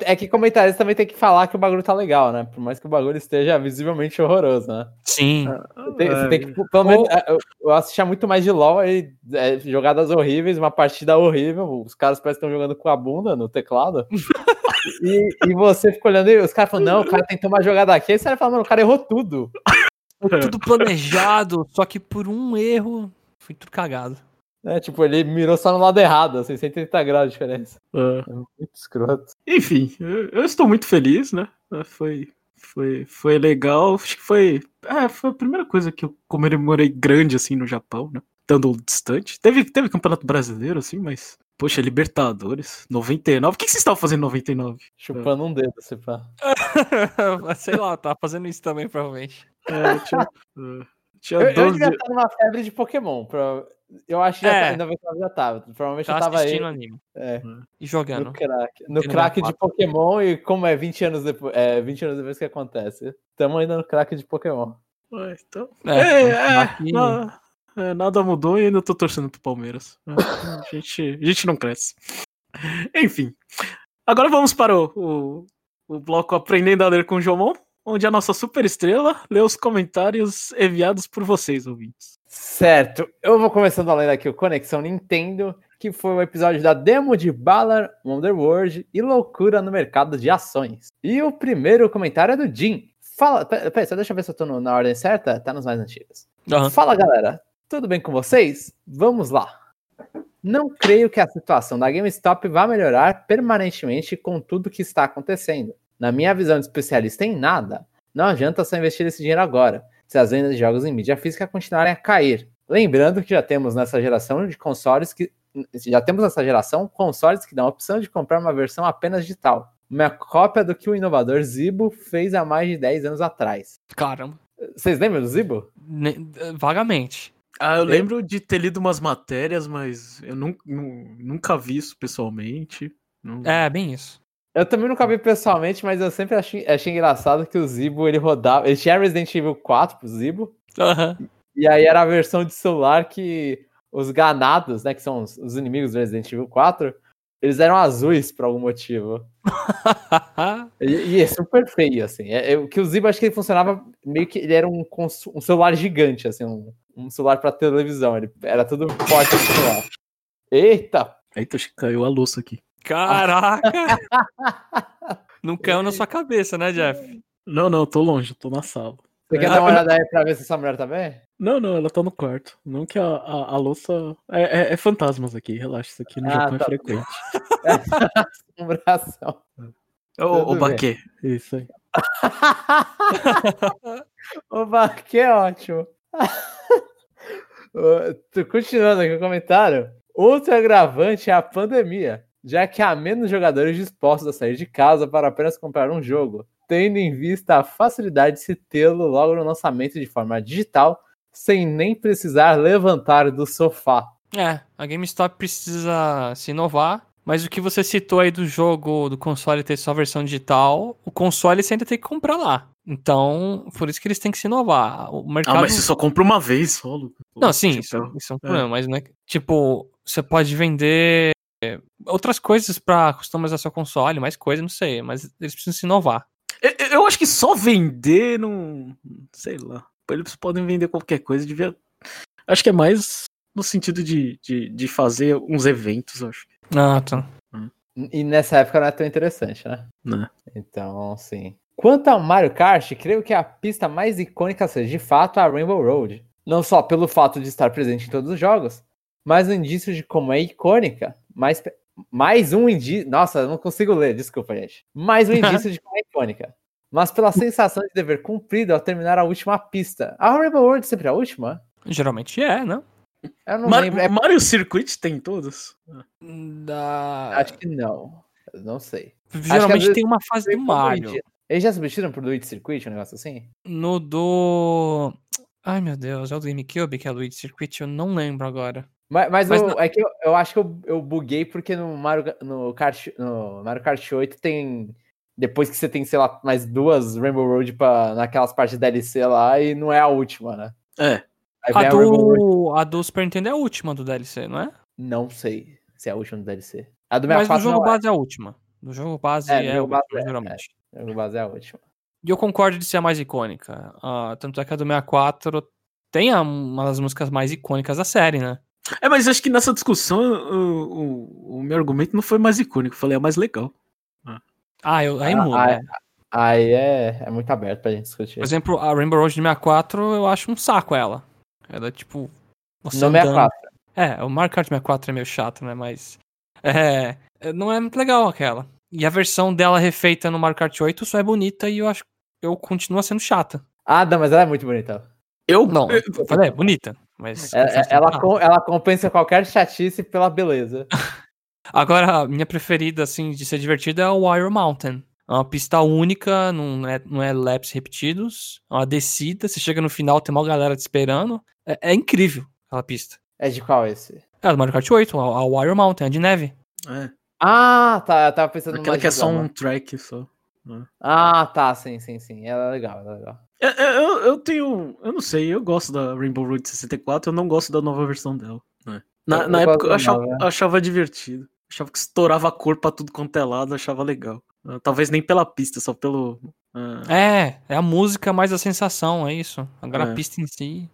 é que comentarista também tem que falar que o bagulho tá legal, né? Por mais que o bagulho esteja visivelmente horroroso, né? Sim. Você tem, você É, tem que, pelo menos, é, eu, eu assistia muito mais de LoL aí, é, jogadas horríveis, uma partida horrível, os caras parecem que estão jogando com a bunda no teclado. e, e você fica olhando e os caras falam, não, o cara tentou uma jogada aqui, aí você vai falando, mano, o cara errou tudo. Foi tudo planejado, só que por um erro foi tudo cagado. Né? Tipo, ele mirou só no lado errado, assim, 180 graus de diferença. é. É muito escroto. Enfim, eu, eu estou muito feliz, né? É, Foi, foi, foi legal. Acho que foi, é, foi a primeira coisa que eu comemorei grande assim no Japão, né? Estando distante. Teve, teve campeonato brasileiro, assim, mas. Poxa, Libertadores, 99. O que, que vocês estavam fazendo em 99? Chupando um dedo, se pá. Sei lá, tava fazendo isso também, provavelmente. É, tinha, é, tinha Eu, eu 12. devia estar numa febre de Pokémon. pra- Eu acho que já É. tá, ainda já tava. Provavelmente eu Tava tava aí. assistindo anime É, e no jogando. crack. No crack de. Pokémon e como é 20 anos depois. É, 20 anos depois que acontece. Tamo ainda no crack de Pokémon. É, então, É, é, é, aqui- na- é, nada mudou e ainda tô torcendo pro Palmeiras. É, a, gente, a gente não cresce. Enfim. Agora vamos para o, o, o bloco Aprendendo a Ler com o Jomon, onde a nossa super estrela lê os comentários enviados por vocês, ouvintes. Certo, eu vou começando a ler aqui o Conexão Nintendo, que foi o episódio da demo de Ballard, Wonderworld e loucura no mercado de ações. E o primeiro comentário é do Jim. Fala, peraí, pera, só deixa eu ver se eu tô no- na ordem certa, tá nos mais antigos. Aham. Fala galera, tudo bem com vocês? Vamos lá. Não creio que a situação da GameStop vá melhorar permanentemente com tudo que está acontecendo. Na minha visão de especialista em nada, não adianta só investir esse dinheiro agora, se as vendas de jogos em mídia física continuarem a cair. Lembrando que já temos nessa geração de consoles que já temos nessa geração consoles que dão a opção de comprar uma versão apenas digital. Uma cópia do que o inovador Zibo fez há mais de 10 anos atrás. Caramba. Vocês lembram do Zibo? Ne- Vagamente. Ah, eu lembro de ter lido umas matérias, mas eu nun- nun- nunca vi isso pessoalmente. Não- É, bem isso. Eu também nunca vi pessoalmente, mas eu sempre achei, achei engraçado que o Zibo ele rodava. Ele tinha Resident Evil 4 pro Zibo, Aham. e aí era a versão de celular que os ganados, né, que são os, os inimigos do Resident Evil 4, eles eram azuis por algum motivo. E, e é super feio, assim. É, é, o que o Zibo acho que ele funcionava meio que ele era um, um celular gigante, assim, um, um celular pra televisão. Ele era tudo forte celular. Eita! Eita, acho que caiu a louça aqui. Caraca! Não caiu na sua cabeça, né, Jeff? Não, não, eu tô longe, eu tô na sala. Você quer É, dar uma olhada aí pra ver se essa mulher tá bem? Não, não, ela tá no quarto. Não que a, a, a louça. É, é- é fantasmas aqui, relaxa, isso aqui no Ah, Japão tá. é frequente. Assombração. Ô, ô. Baquê, isso aí. Oba, que ótimo. Ô, tô Continuando aqui o comentário. Outro agravante é a pandemia. Já que há menos jogadores dispostos a sair de casa para apenas comprar um jogo, tendo em vista a facilidade de se tê-lo logo no lançamento de forma digital, sem nem precisar levantar do sofá. É, a GameStop precisa se inovar, mas o que você citou aí do jogo do console ter só versão digital, o console você ainda tem que comprar lá. Então, por isso que eles têm que se inovar. O mercado... Ah, mas você só compra uma vez só, Lucas. Não, sim, Tipo, isso, isso é um problema, mas não é. Tipo, você pode vender é, outras coisas pra customizar seu console, mais coisa, não sei, mas eles precisam se inovar. Eu, eu acho que só vender não. Sei lá. Eles podem vender qualquer coisa. Devia. Acho que é mais no sentido de, de, de fazer uns eventos, acho. Ah, tá. E nessa época não é tão interessante, né? Né? Então, sim. Quanto ao Mario Kart, creio que a pista mais icônica seja de fato a Rainbow Road. Não só pelo fato de estar presente em todos os jogos, mas um indício de como é icônica. Mais, mais um indício. Nossa, eu não consigo ler, desculpa, gente. Mais um indício de como é icônica. Mas pela sensação de dever cumprido ao terminar a última pista. A Rainbow Road é sempre a última? Geralmente é, não? Eu não Mar- lembro. É, Mario Circuit tem todos? Da... acho que não. Eu não sei. Geralmente vezes tem uma fase do Mario. Eles já substituíram pro Luigi Circuit, um negócio assim? No do. Ai meu Deus, é o do GameCube que é o Luigi Circuit? Eu não lembro agora. Mas, mas, Mas o- não- é que eu, eu acho que eu, eu buguei porque no Mario, no, Kart, no Mario Kart 8 tem. Depois que você tem, sei lá, mais duas Rainbow Road pra, naquelas partes de DLC lá e não é a última, né? É. A a do, a do Super Nintendo é a última do DLC, não é? Não sei se é a última do DLC. A do Mas no 64 jogo não é. base é a última. No jogo base É, é, a base última, é, geralmente. A jogo base é a última. E eu concordo de ser a mais icônica. Ah, tanto é que a do 64 tem a- uma das músicas mais icônicas da série, né? É, mas acho que nessa discussão o, o, o meu argumento não foi mais icônico. Eu falei, é mais legal. Ah, eu, aí Ah, muda. né? Aí é, é muito aberto pra gente discutir. Por exemplo, a Rainbow Road de 64, eu acho um saco ela. Ela é tipo. Você no andando- 64. É, o Mario Kart 64 é meio chato, né? Mas. É. é, Não é muito legal aquela. E a versão dela refeita no Mario Kart 8 só é bonita e eu acho eu continua sendo chata. Ah, não, mas ela é muito bonita. Eu Não, eu- eu falei, é bonita. Mas. É- é- ela, com- ela compensa qualquer chatice pela beleza. Agora, a minha preferida, assim, de ser divertida é o Wire Mountain. É uma pista única, não é, não é laps repetidos. É uma descida, você chega no final, tem uma galera te esperando. É, é incrível aquela pista. É de qual esse? É do Mario Kart 8, a, a Wire Mountain, a de neve. é, Ah, tá. Eu tava pensando aquela que é só um track só. Ah, tá, sim, sim, sim. Ela é legal, ela é legal. É, é, Eu, eu tenho. Eu não sei, eu gosto da Rainbow Road 64, eu não gosto da nova versão dela. né? Na, Eu- na eu época eu achava, nova. achava divertido. Achava que estourava a cor pra tudo quanto é lado, achava legal. Ah, Talvez nem pela pista, só pelo. ah, É, é a música mais a sensação, é isso. Agora É. a pista em si.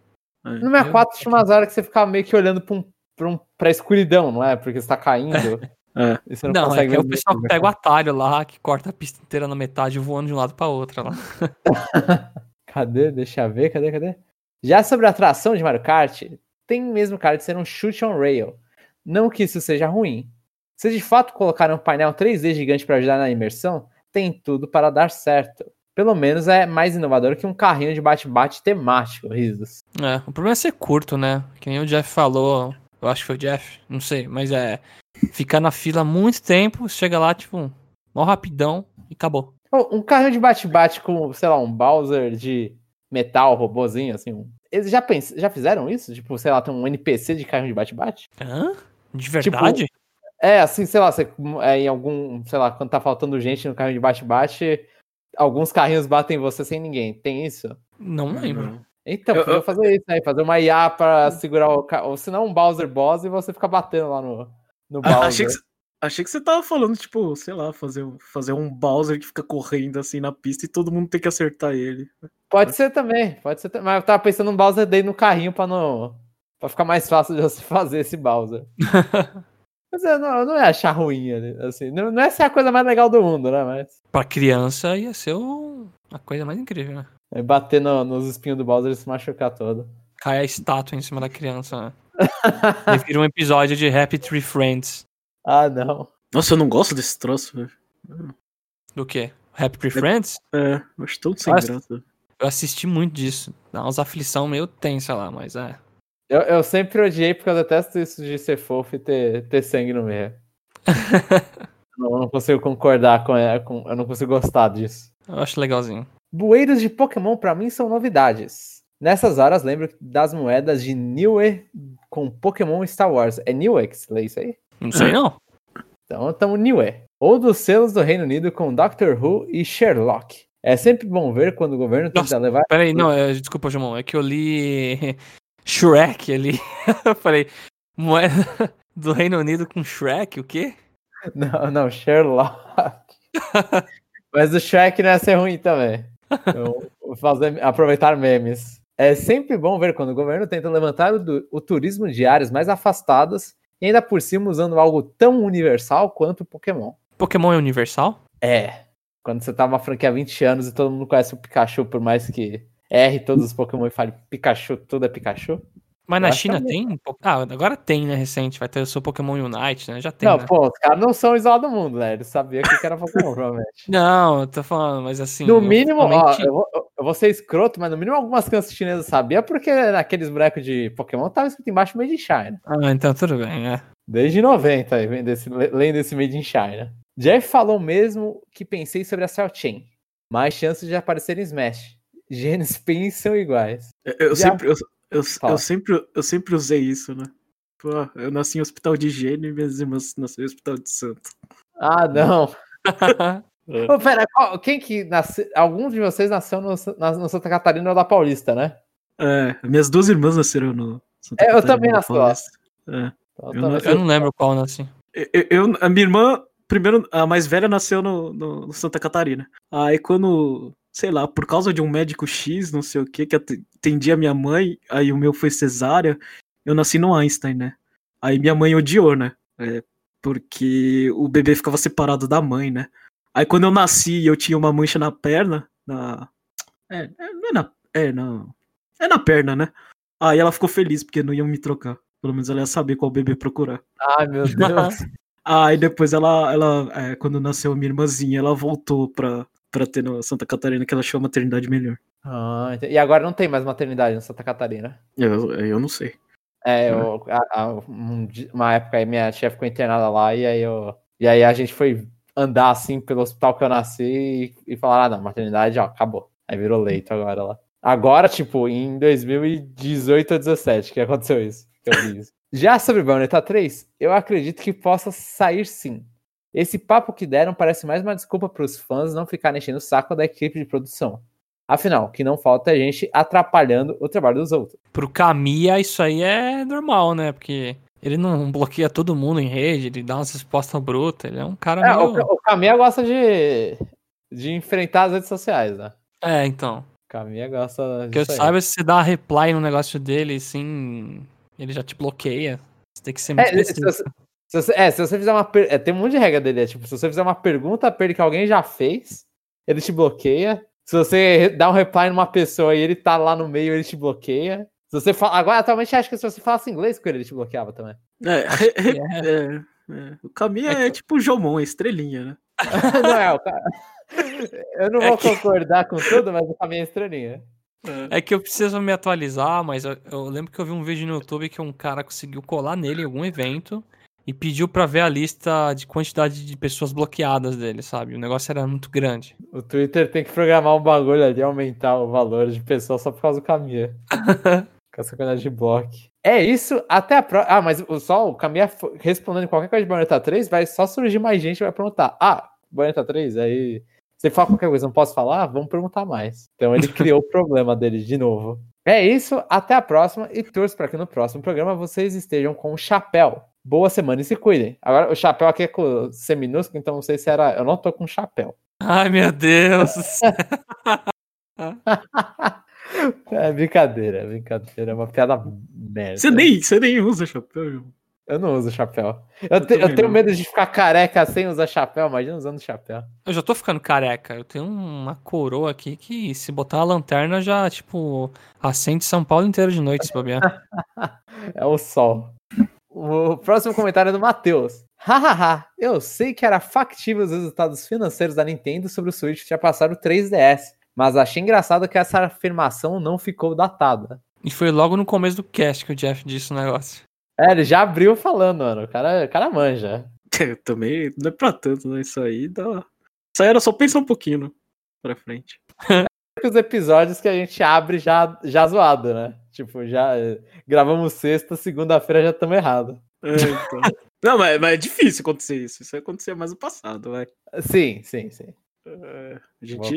é. No 64 tinha umas horas que você ficava meio que olhando pra, um, pra, um, pra escuridão, não é? Porque você tá caindo. É. Você não, Não, é que o pessoal pega o atalho lá, que corta a pista inteira na metade, voando de um lado pra outro lá. Cadê? Deixa eu ver, cadê, cadê? Já sobre a atração de Mario Kart, tem mesmo cara de ser um shoot on rail. Não que isso seja ruim. Se de fato colocarem um painel 3D gigante para ajudar na imersão, tem tudo para dar certo. Pelo menos é mais inovador que um carrinho de bate-bate temático, risos. É, o problema é ser curto, né? Que nem o Jeff falou, eu acho que foi o Jeff, não sei, mas é ficar na fila muito tempo, chega lá, tipo, mó rapidão e acabou. Um carrinho de bate-bate com, sei lá, um Bowser de metal, robozinho, assim. um- Eles já, pens... já fizeram isso? Tipo, sei lá, tem um NPC de carrinho de bate-bate? Hã? De verdade? É, assim, sei lá, você, é, em algum, sei lá, quando tá faltando gente no carrinho de bate-bate, alguns carrinhos batem em você sem ninguém. Tem isso? Não lembro. Então, Eu- eu- fazer isso aí, fazer uma IA pra segurar o carro, ou senão um Bowser Boss e você ficar batendo lá no, no Bowser. achei, que, achei que você tava falando, tipo, sei lá, fazer, um- fazer um Bowser que fica correndo assim na pista e todo mundo tem que acertar ele. Pode ser também, pode ser também. Mas eu tava pensando num Bowser daí no carrinho pra não. pra ficar mais fácil de você fazer esse Bowser. Mas eu não, eu não ia achar ruim, assim. Não, não é ser a coisa mais legal do mundo, né? Mas. Pra criança ia ser o- a coisa mais incrível, né? é Bater no- nos espinhos do Bowser e se machucar todo. Cai a estátua em cima da criança, né? Prefiro um episódio de Happy Tree Friends. Ah, não. Nossa, eu não gosto desse troço, velho. Do quê? Happy Friends? É, eu acho tão sem Nossa. graça. Eu assisti muito disso. Dá umas aflição meio tensa lá, mas é. Eu, eu sempre odiei porque eu detesto isso de ser fofo e ter, ter sangue no meio. não, não consigo concordar com, é, com. Eu não consigo gostar disso. Eu acho legalzinho. Bueiros de Pokémon pra mim são novidades. Nessas horas lembro das moedas de Niue com Pokémon Star Wars. É Niue que se lê isso aí? Não sei não. Então estamos Niue. Ou dos selos do Reino Unido com Doctor Who e Sherlock. É sempre bom ver quando o governo tenta Nossa, levar. Peraí, não, é, desculpa, Jamon, é que eu li Shrek ali. eu falei, moeda do Reino Unido com Shrek, o quê? Não, não, Sherlock. Mas o Shrek não ia ser ruim também. Então, fazer, aproveitar memes. É sempre bom ver quando o governo tenta levantar o, o turismo de áreas mais afastadas e ainda por cima usando algo tão universal quanto o Pokémon. Pokémon é universal? É. Quando você tá numa franquia há 20 anos e todo mundo conhece o Pikachu, por mais que erre todos os Pokémon e fale Pikachu, tudo é Pikachu. Mas na China tem? Ah, agora tem, né, recente. Vai ter o seu Pokémon Unite, né? Já tem, não, né? pô, os caras não são isolados do mundo, né? Eles sabiam que era Pokémon, provavelmente. Não, eu tô falando, mas assim... no mínimo, ó, oficialmente- eu vou, eu vou ser escroto, mas no mínimo algumas crianças chinesas sabiam, porque naqueles bonecos de Pokémon tava escrito embaixo Made in China. Ah, então tudo bem, é. Desde 90, aí, vem desse, lendo esse Made in China. Jeff falou mesmo que pensei sobre a Cell Chain. Mais chances de aparecer em Smash. Genes pensam iguais. Eu, eu Já- sempre, eu, eu, Fala. eu sempre, eu sempre usei isso, né? Pô, eu nasci em hospital de higiene e minhas irmãs nasceram em hospital de santo. Ah, não. Ô, pera, qual- quem que nasceu? Algum de vocês nasceu no, na- no Santa Catarina ou da Paulista, né? É, minhas duas irmãs nasceram no Santa É, eu Catarina, também na nasci lá. É. Então, Eu também não- eu não lembro qual, assim. Eu, eu- a minha irmã, primeiro, a mais velha nasceu no- no Santa Catarina. Aí quando, sei lá, por causa de um médico X, não sei o que, que ate- atendia minha mãe, aí o meu foi cesárea, eu nasci no Einstein, né? Aí minha mãe odiou, né? É, porque o bebê ficava separado da mãe, né? Aí quando eu nasci e eu tinha uma mancha na perna, na... É, é, não é na... É, na... É na perna, né? Aí ela ficou feliz porque não iam me trocar. Pelo menos ela ia saber qual bebê procurar. Ai, meu Deus. Aí depois ela, ela é, quando nasceu a minha irmãzinha, ela voltou pra, pra ter na Santa Catarina, que ela achou a maternidade melhor. Ah, e agora não tem mais maternidade na Santa Catarina. Eu, eu não sei. É, eu, a- a- di- uma época aí minha chefe ficou internada lá e aí eu. E aí a gente foi andar assim pelo hospital que eu nasci e, e falar, ah, não, maternidade, ó, acabou. Aí virou leito agora lá. Agora, tipo, em 2018 ou 17 que aconteceu isso. Que eu vi isso. Já sobre Bayonetta 3, eu acredito que possa sair sim. Esse papo que deram parece mais uma desculpa para os fãs não ficarem enchendo o saco da equipe de produção. Afinal, o que não falta é gente atrapalhando o trabalho dos outros. Pro Kamiya, isso aí é normal, né? Porque ele não bloqueia todo mundo em rede, ele dá umas respostas brutas, ele é um cara É, meio... o, o Camilla gosta de, de enfrentar as redes sociais, né? É, então. O Camilla gosta Que eu aí. saiba, se você dá reply no negócio dele, assim, ele já te bloqueia. Você tem que ser muito É, se você, se você- é, se você fizer uma. per- é, tem um monte de regra dele. É, tipo, se você fizer uma pergunta pra ele que alguém já fez, ele te bloqueia. Se você dá um reply numa pessoa e ele tá lá no meio, ele te bloqueia. Se você fala. Agora, atualmente, acho que se você falasse inglês com ele, ele te bloqueava também. É, É. é, é. O caminho é, tipo o Jomon, é estrelinha, né? não é, o cara. Eu não É vou que- concordar com tudo, mas o caminho é estranhinho. É que eu preciso me atualizar, mas eu, eu lembro que eu vi um vídeo no YouTube que um cara conseguiu colar nele em algum evento e pediu pra ver a lista de quantidade de pessoas bloqueadas dele, sabe? O negócio era muito grande. O Twitter tem que programar um bagulho ali, aumentar o valor de pessoas só por causa do Camille. Com essa quantidade de bloco. É isso, até a próxima. Ah, mas o- só o Camille fo- respondendo qualquer coisa de Bayonetta 3, vai só surgir mais gente vai perguntar. Ah, Bayonetta 3, aí. Você fala qualquer coisa, não posso falar? Vamos perguntar mais. Então ele criou o problema dele de novo. É isso, até a próxima e torço para que no próximo programa vocês estejam com o chapéu. Boa semana e se cuidem. Agora, o chapéu aqui é com C minúsculo, então não sei se era. Eu não tô com chapéu. Ai, meu Deus! É brincadeira, é brincadeira, é uma piada merda. Você nem, você nem usa chapéu. Eu não uso chapéu. Eu, te- eu tenho medo de ficar careca sem usar chapéu, imagina usando chapéu. Eu já tô ficando careca. Eu tenho uma coroa aqui que, se botar uma lanterna, já, tipo, acende São Paulo inteiro de noite, se bobear. É o sol. O próximo comentário é do Matheus. Hahaha, eu sei que era factível os resultados financeiros da Nintendo sobre o Switch que já passaram o 3DS, mas achei engraçado que essa afirmação não ficou datada. E foi logo no começo do cast que o Jeff disse o negócio. É, ele já abriu falando, mano. O cara, o cara manja. Também não é pra tanto, né? Isso aí dá. Isso aí era só pensar um pouquinho né? pra frente. Os episódios que a gente abre já, já zoado, né? Tipo, já eh, gravamos sexta, segunda-feira já estamos errados. É, então. não, mas, mas é difícil acontecer isso. Isso acontecia mais no passado, vai. Sim, sim, sim. É, a gente.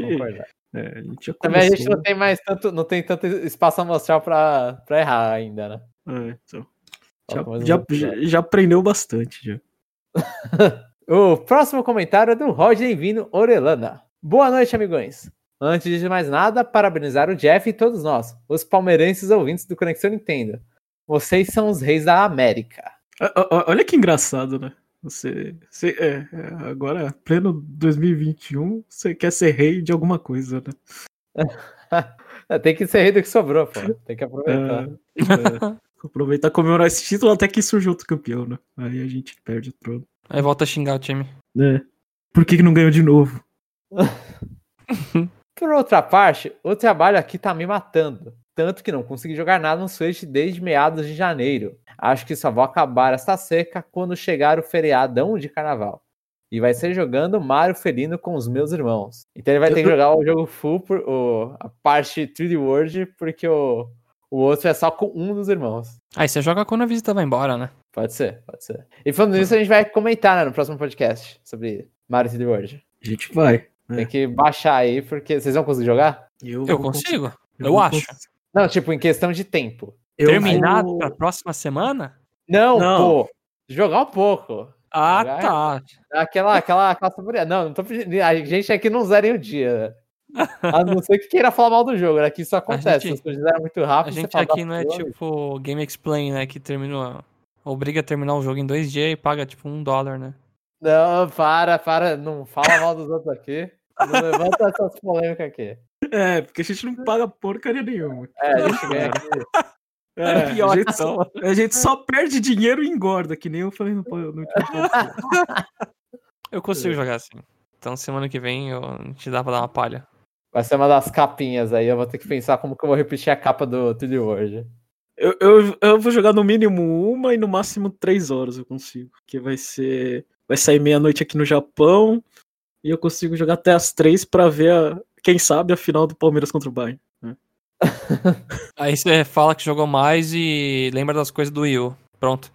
é, a gente Também a gente não tem mais tanto, não tem tanto espaço amostral pra, pra errar ainda, né? é, então. Já, um já, já aprendeu bastante, já. O próximo comentário é do Roger Vino Orelana. Boa noite, amigões. Antes de mais nada, parabenizar o Jeff e todos nós, os palmeirenses ouvintes do Conexão Nintendo. Vocês são os reis da América. Ó- ó- Olha que engraçado, né? Você, você é, é, agora, pleno 2021, você quer ser rei de alguma coisa, né? É, Tem que ser rei do que sobrou, pô. Tem que aproveitar. É, é, aproveitar e comemorar esse título até que surja outro campeão, né? Aí a gente perde o trono. Aí volta a xingar o time. É. Por que, que não ganhou de novo? Por outra parte, o trabalho aqui tá me matando. Tanto que não consegui jogar nada no Switch desde meados de janeiro. Acho que só vou acabar esta seca quando chegar o feriadão de carnaval. E vai ser jogando Mario Felino com os meus irmãos. Então ele vai ter que jogar o jogo full, por, o, a parte 3D World, porque o, o outro é só com um dos irmãos. Aí você joga quando a visita vai embora, né? Pode ser, pode ser. E falando nisso, a gente vai comentar né, no próximo podcast sobre Mario 3D World. A gente vai. É. Tem que baixar aí, porque vocês vão conseguir jogar? Eu vou consigo? cons- Eu vou acho. cons- Não, tipo, em questão de tempo. eu Terminado vou- pra próxima semana? Não, Não. pô. Jogar um pouco. Ah, Vai. tá. Aquela, aquela, aquela saboreada. Não, não tô pedindo. A gente aqui não zera em um dia. A não ser que queira falar mal do jogo, né? Que isso acontece. gente- Se você muito A rápido, você gente aqui "Nossa, não é meu amigo." tipo Game Explain, né? Que terminou. Obriga a terminar o jogo em dois dias e paga tipo um dólar, né? Não, para, para. Não fala mal dos outros aqui. Não levanta essas polêmicas aqui. É, porque a gente não paga porcaria nenhuma. É, a gente ganha aqui. É, pior, a, gente só, a gente só perde dinheiro e engorda, que nem eu falei no, no. Eu consigo jogar assim. Então semana que vem eu a gente dá pra dar uma palha. Vai ser uma das capinhas aí. Eu vou ter que pensar como que eu vou repetir a capa do 3D World. Eu, eu, eu vou jogar no mínimo uma e no máximo três horas eu consigo. Que vai ser. Vai sair meia-noite aqui no Japão. E eu consigo jogar até as três pra ver, a, quem sabe, a final do Palmeiras contra o Bayern. Aí você fala que jogou mais e lembra das coisas do Wii. Pronto.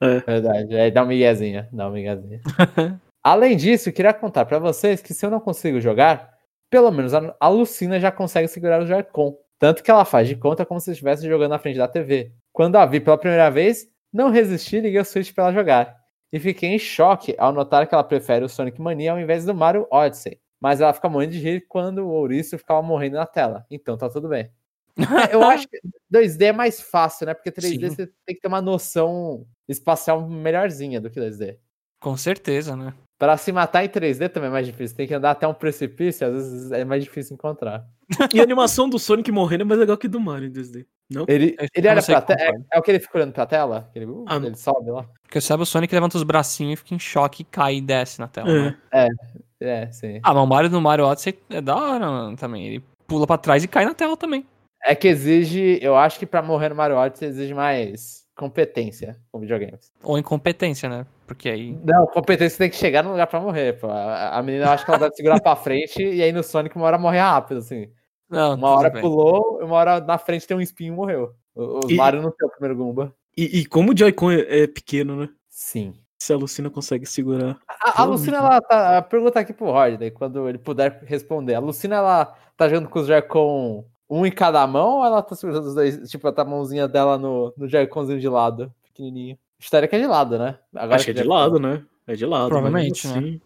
É. Verdade. Aí dá uma miguezinha. Dá uma miguezinha. Além disso, eu queria contar pra vocês que se eu não consigo jogar, pelo menos a a Lucina já consegue segurar o Joy-Con. Tanto que ela faz de conta como se estivesse jogando na frente da TV. Quando a vi pela primeira vez, não resisti e liguei o Switch pra ela jogar. E fiquei em choque ao notar que ela prefere o Sonic Mania ao invés do Mario Odyssey. Mas ela fica morrendo de rir quando o ouriço ficava morrendo na tela. Então tá tudo bem. Eu acho que 2D é mais fácil, né? Porque 3D Sim. você tem que ter uma noção espacial melhorzinha do que 2D. Com certeza, né? Pra se matar em 3D também é mais difícil. Tem que andar até um precipício, às vezes é mais difícil encontrar. E a animação do Sonic morrendo é mais legal que do Mario em 2D. Não? Ele, Eu ele olha pra tela. É, é o que ele fica olhando pra tela? Ele, uh, Ah, ele sobe lá. Porque sabe o Sonic levanta os bracinhos e fica em choque, cai e desce na tela. É. né? É, sim. Ah, mas o Mario no Mario Odyssey é da hora mano, também. Ele pula pra trás e cai na tela também. É que exige. Eu acho que pra morrer no Mario Odyssey exige mais competência com videogames. Ou incompetência, né? Porque aí. Não, competência tem que chegar no lugar pra morrer, pô. A, a menina eu acho que ela deve segurar pra frente e aí no Sonic uma hora morre rápido, assim. Não, Uma hora bem. pulou, uma hora na frente tem um espinho e morreu. O- Os E- Mario não tem o primeiro Gumba. E, e como o Joy-Con é, é pequeno, né? Sim. Se a Lucina consegue segurar. A, a Lucina, ela tá. A pergunta aqui pro Rodney, quando ele puder responder. A Lucina, ela tá jogando com os Joy-Con um em cada mão ou ela tá segurando os dois? Tipo, tá a mãozinha dela no, no Joy-Conzinho de lado, pequenininho. História que é de lado, né? Agora Acho que é de lado, né? É de lado. Provavelmente, mas né? assim,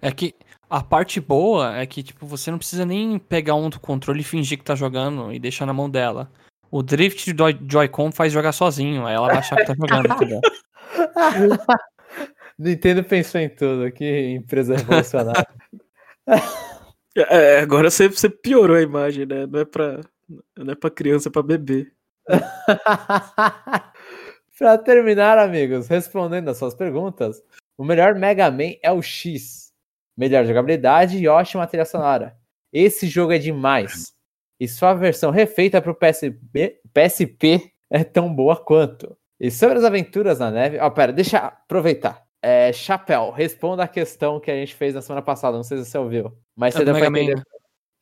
É que a parte boa é que, tipo, você não precisa nem pegar um do controle e fingir que tá jogando e deixar na mão dela. O drift do Joy-Con faz jogar sozinho, aí ela vai achar que tá jogando, entendeu? Nintendo pensou em tudo, que empresa revolucionária. É, agora você, você piorou a imagem, né? Não é pra, não é pra criança, é pra bebê. pra terminar, amigos, respondendo as suas perguntas, o melhor Mega Man é o X. Melhor jogabilidade e ótima trilha sonora. Esse jogo é demais. E sua versão refeita para o PSP, PSP é tão boa quanto. E sobre as aventuras na neve. Ó, pera, deixa eu aproveitar. É, Chapéu, responda a questão que a gente fez na semana passada, não sei se você ouviu. Mas É você do deu pra entender.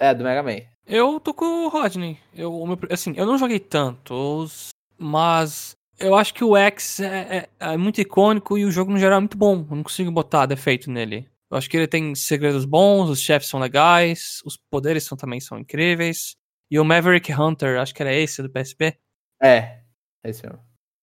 É, do Mega Man. Eu tô com o Rodney. Eu, o meu- assim, eu não joguei tantos, mas eu acho que o X é, é- é muito icônico e o jogo no geral é muito bom. Eu não consigo botar defeito nele. Eu acho que ele tem segredos bons, os chefes são legais, os poderes são, também são incríveis. E o Maverick Hunter, acho que era esse do PSP. É, é isso mesmo.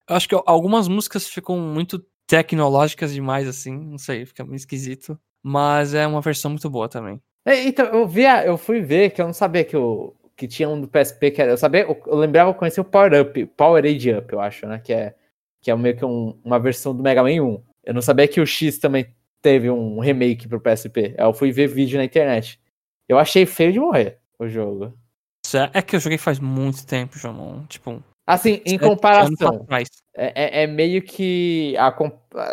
Eu acho que algumas músicas ficam muito tecnológicas demais, assim. Não sei, fica meio esquisito. Mas é uma versão muito boa também. É, Então, eu vi, a- eu fui ver que eu não sabia que, o, que tinha um do PSP que era. Eu sabia, eu, eu lembrava que eu conhecia o Power Up, Power Age Up, eu acho, né? Que é, que é meio que um- uma versão do Mega Man 1. Eu não sabia que o X também teve um remake pro PSP. Eu fui ver vídeo na internet. Eu achei feio de morrer o jogo. Sé- É que eu joguei faz muito tempo, João. Tipo, Assim, em comparação, é, é- é meio que a,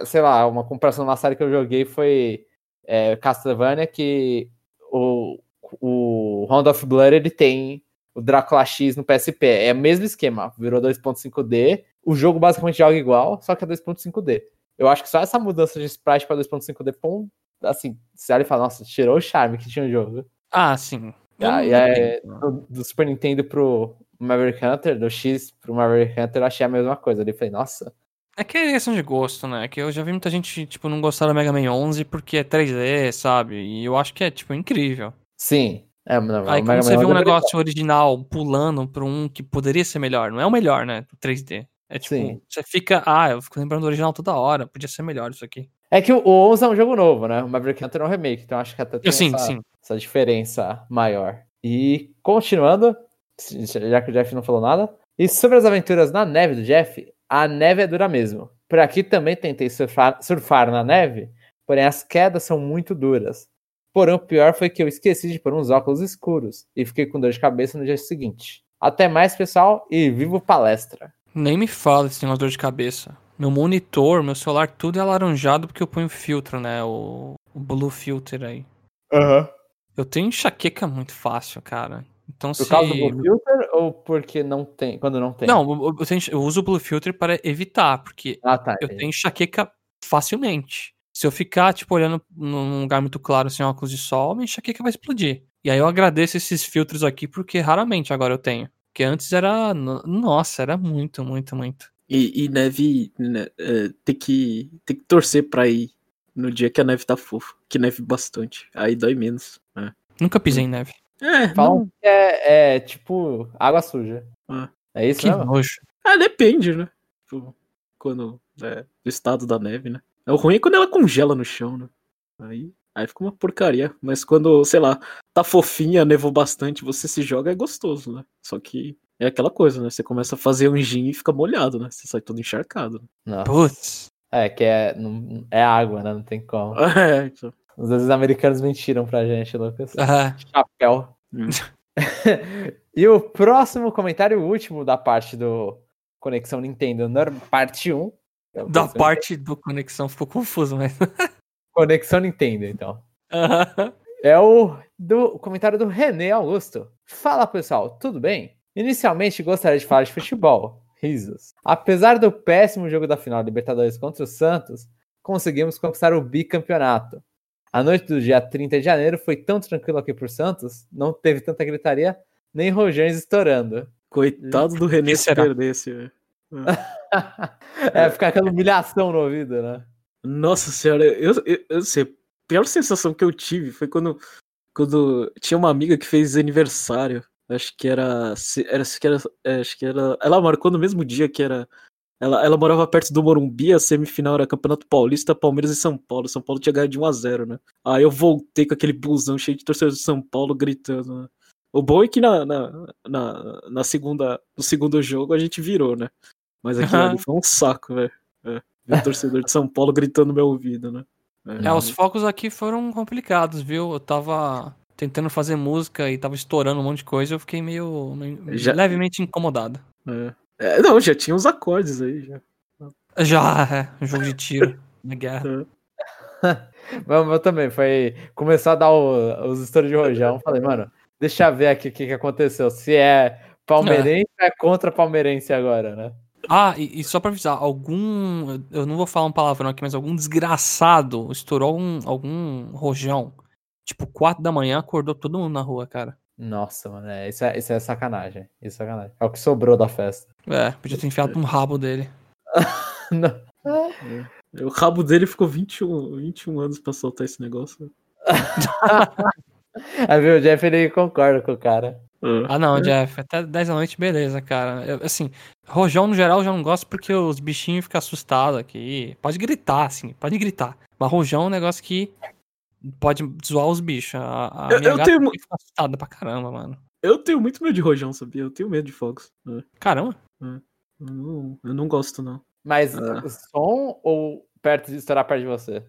sei lá, uma comparação na série que eu joguei foi é, Castlevania, que o, o Round of Blood ele tem o Drácula X no PSP. É o mesmo esquema, virou 2.5D. O jogo basicamente joga igual, só que é 2.5D. Eu acho que só essa mudança de sprite para 2.5D foi um, assim, você olha e fala, nossa, tirou o charme que tinha o jogo. Ah, sim. Ah, e é- joguei. do, do Super Nintendo pro Maverick Hunter, do X pro Maverick Hunter, eu achei a mesma coisa. Eu falei, nossa, É que é questão de gosto, né? Que eu já vi muita gente, tipo, não gostar do Mega Man 11 porque é 3D, sabe? E eu acho que é, tipo, incrível. sim. É, não, Aí quando você vê um 11 é negócio original pulando pra um que poderia ser melhor, não é o melhor, né? O 3D. É tipo, Sim. você fica, ah, eu fico lembrando do original toda hora, podia ser melhor isso aqui. É que o 11 é um jogo novo, né? O Maverick Hunter é um remake, então acho que até tem sim, essa, sim. essa diferença maior. E continuando, já que o Jeff não falou nada, e sobre as aventuras na neve do Jeff, a neve é dura mesmo. Por aqui também tentei surfar, surfar na neve, porém as quedas são muito duras. Porém, o pior foi que eu esqueci de pôr uns óculos escuros e fiquei com dor de cabeça no dia seguinte. Até mais, pessoal, e vivo palestra. Nem me fala desse negócio de dor de cabeça. Meu monitor, meu celular, tudo é alaranjado porque eu ponho filtro, né? O, o Blue Filter aí. Aham. Eu tenho enxaqueca muito fácil, cara. Então Por se... causa do Blue Filter ou porque não tem, quando não tem? Não, eu, eu tenho- eu uso o Blue Filter para evitar, porque Ah, tá. eu entendi. tenho enxaqueca facilmente. Se eu ficar, tipo, olhando num lugar muito claro, sem óculos de sol, minha enxaqueca vai explodir. E aí eu agradeço esses filtros aqui, porque raramente agora eu tenho. Porque antes era. no- Nossa, era muito, muito, muito. E, e neve né, é, tem, que, tem que torcer pra ir no dia que a neve tá fofa. Que neve bastante. Aí dói menos. né? Nunca pisei em neve. É, Falam não, que é, é, tipo água suja. Ah. É isso Que mesmo? nojo. ah, depende, né? Tipo, quando. É, do estado da neve, né? O ruim é quando ela congela no chão, né? Aí, aí fica uma porcaria. Mas quando, sei lá, tá fofinha, nevou bastante, você se joga, é gostoso, né? Só que é aquela coisa, né? Você começa a fazer um gin e fica molhado, né? Você sai todo encharcado. né? Putz. É, que é, não, é água, né? Não tem como. É, então. Às vezes os americanos mentiram pra gente, Lucas. Ah, Chapéu. Hum. e o próximo comentário, o último da parte do Conexão Nintendo, parte 1. que é o da parte do conexão ficou confuso, mas. Conexão Nintendo, então. Aham. É o, do, o comentário do René Augusto. Fala pessoal, tudo bem? Inicialmente gostaria de falar de futebol. Risos. Apesar do péssimo jogo da final da Libertadores contra o Santos, conseguimos conquistar o bicampeonato. A noite do dia 30 de janeiro foi tão tranquilo aqui por Santos, não teve tanta gritaria, nem rojões estourando. Coitado do René se perdesse, velho. é, ficar aquela humilhação no ouvido, né? Nossa senhora, eu, eu, eu sei, a pior sensação que eu tive foi quando, quando tinha uma amiga que fez aniversário. Acho que era. era, acho que era, é, acho que era. Ela marcou no mesmo dia que era. Ela, ela morava perto do Morumbi, a semifinal era Campeonato Paulista, Palmeiras e São Paulo. São Paulo tinha ganho de 1x0, né? Aí eu voltei com aquele busão cheio de torcedores de São Paulo gritando, né? O bom é que na, na, na, na segunda, no segundo jogo a gente virou, né? Mas aquilo ali foi um saco, velho. É, ver o torcedor de São Paulo gritando no meu ouvido, né? É, os focos aqui foram complicados, viu? Eu tava tentando fazer música e tava estourando um monte de coisa, eu fiquei meio, meio Já- levemente incomodado. É. É, não, já tinha os acordes aí, já. Já, é, um jogo de tiro na guerra. Mas eu também, foi. Começou a dar o- os estouros de rojão. Falei, mano, deixa eu ver aqui o que, que aconteceu. Se é palmeirense ou é contra palmeirense agora, né? Ah, e, e só pra avisar, algum. Eu não vou falar um palavrão aqui, mas algum desgraçado estourou um, algum rojão. Tipo, 4 da manhã, acordou todo mundo na rua, cara. Nossa, mano, é, isso, é, isso é sacanagem. Isso é sacanagem. É o que sobrou da festa. É, podia ter enfiado no rabo dele. Não. O rabo dele ficou 21, 21 anos pra soltar esse negócio. Aí viu, o Jeff ele concorda com o cara. Ah, não, Jeff, até 10 da noite, beleza, cara. Eu, assim, rojão no geral eu já não gosto porque os bichinhos ficam assustados aqui. Pode gritar, assim, pode gritar. Mas rojão é um negócio que pode zoar os bichos. A, a Eu- minha eu gata tenho fica assustada pra caramba, mano. Eu tenho muito medo de rojão, sabia? Eu tenho medo de fogos. É, Caramba. Eu não, eu não gosto, não. Mas Ah. som ou perto de estourar perto de você?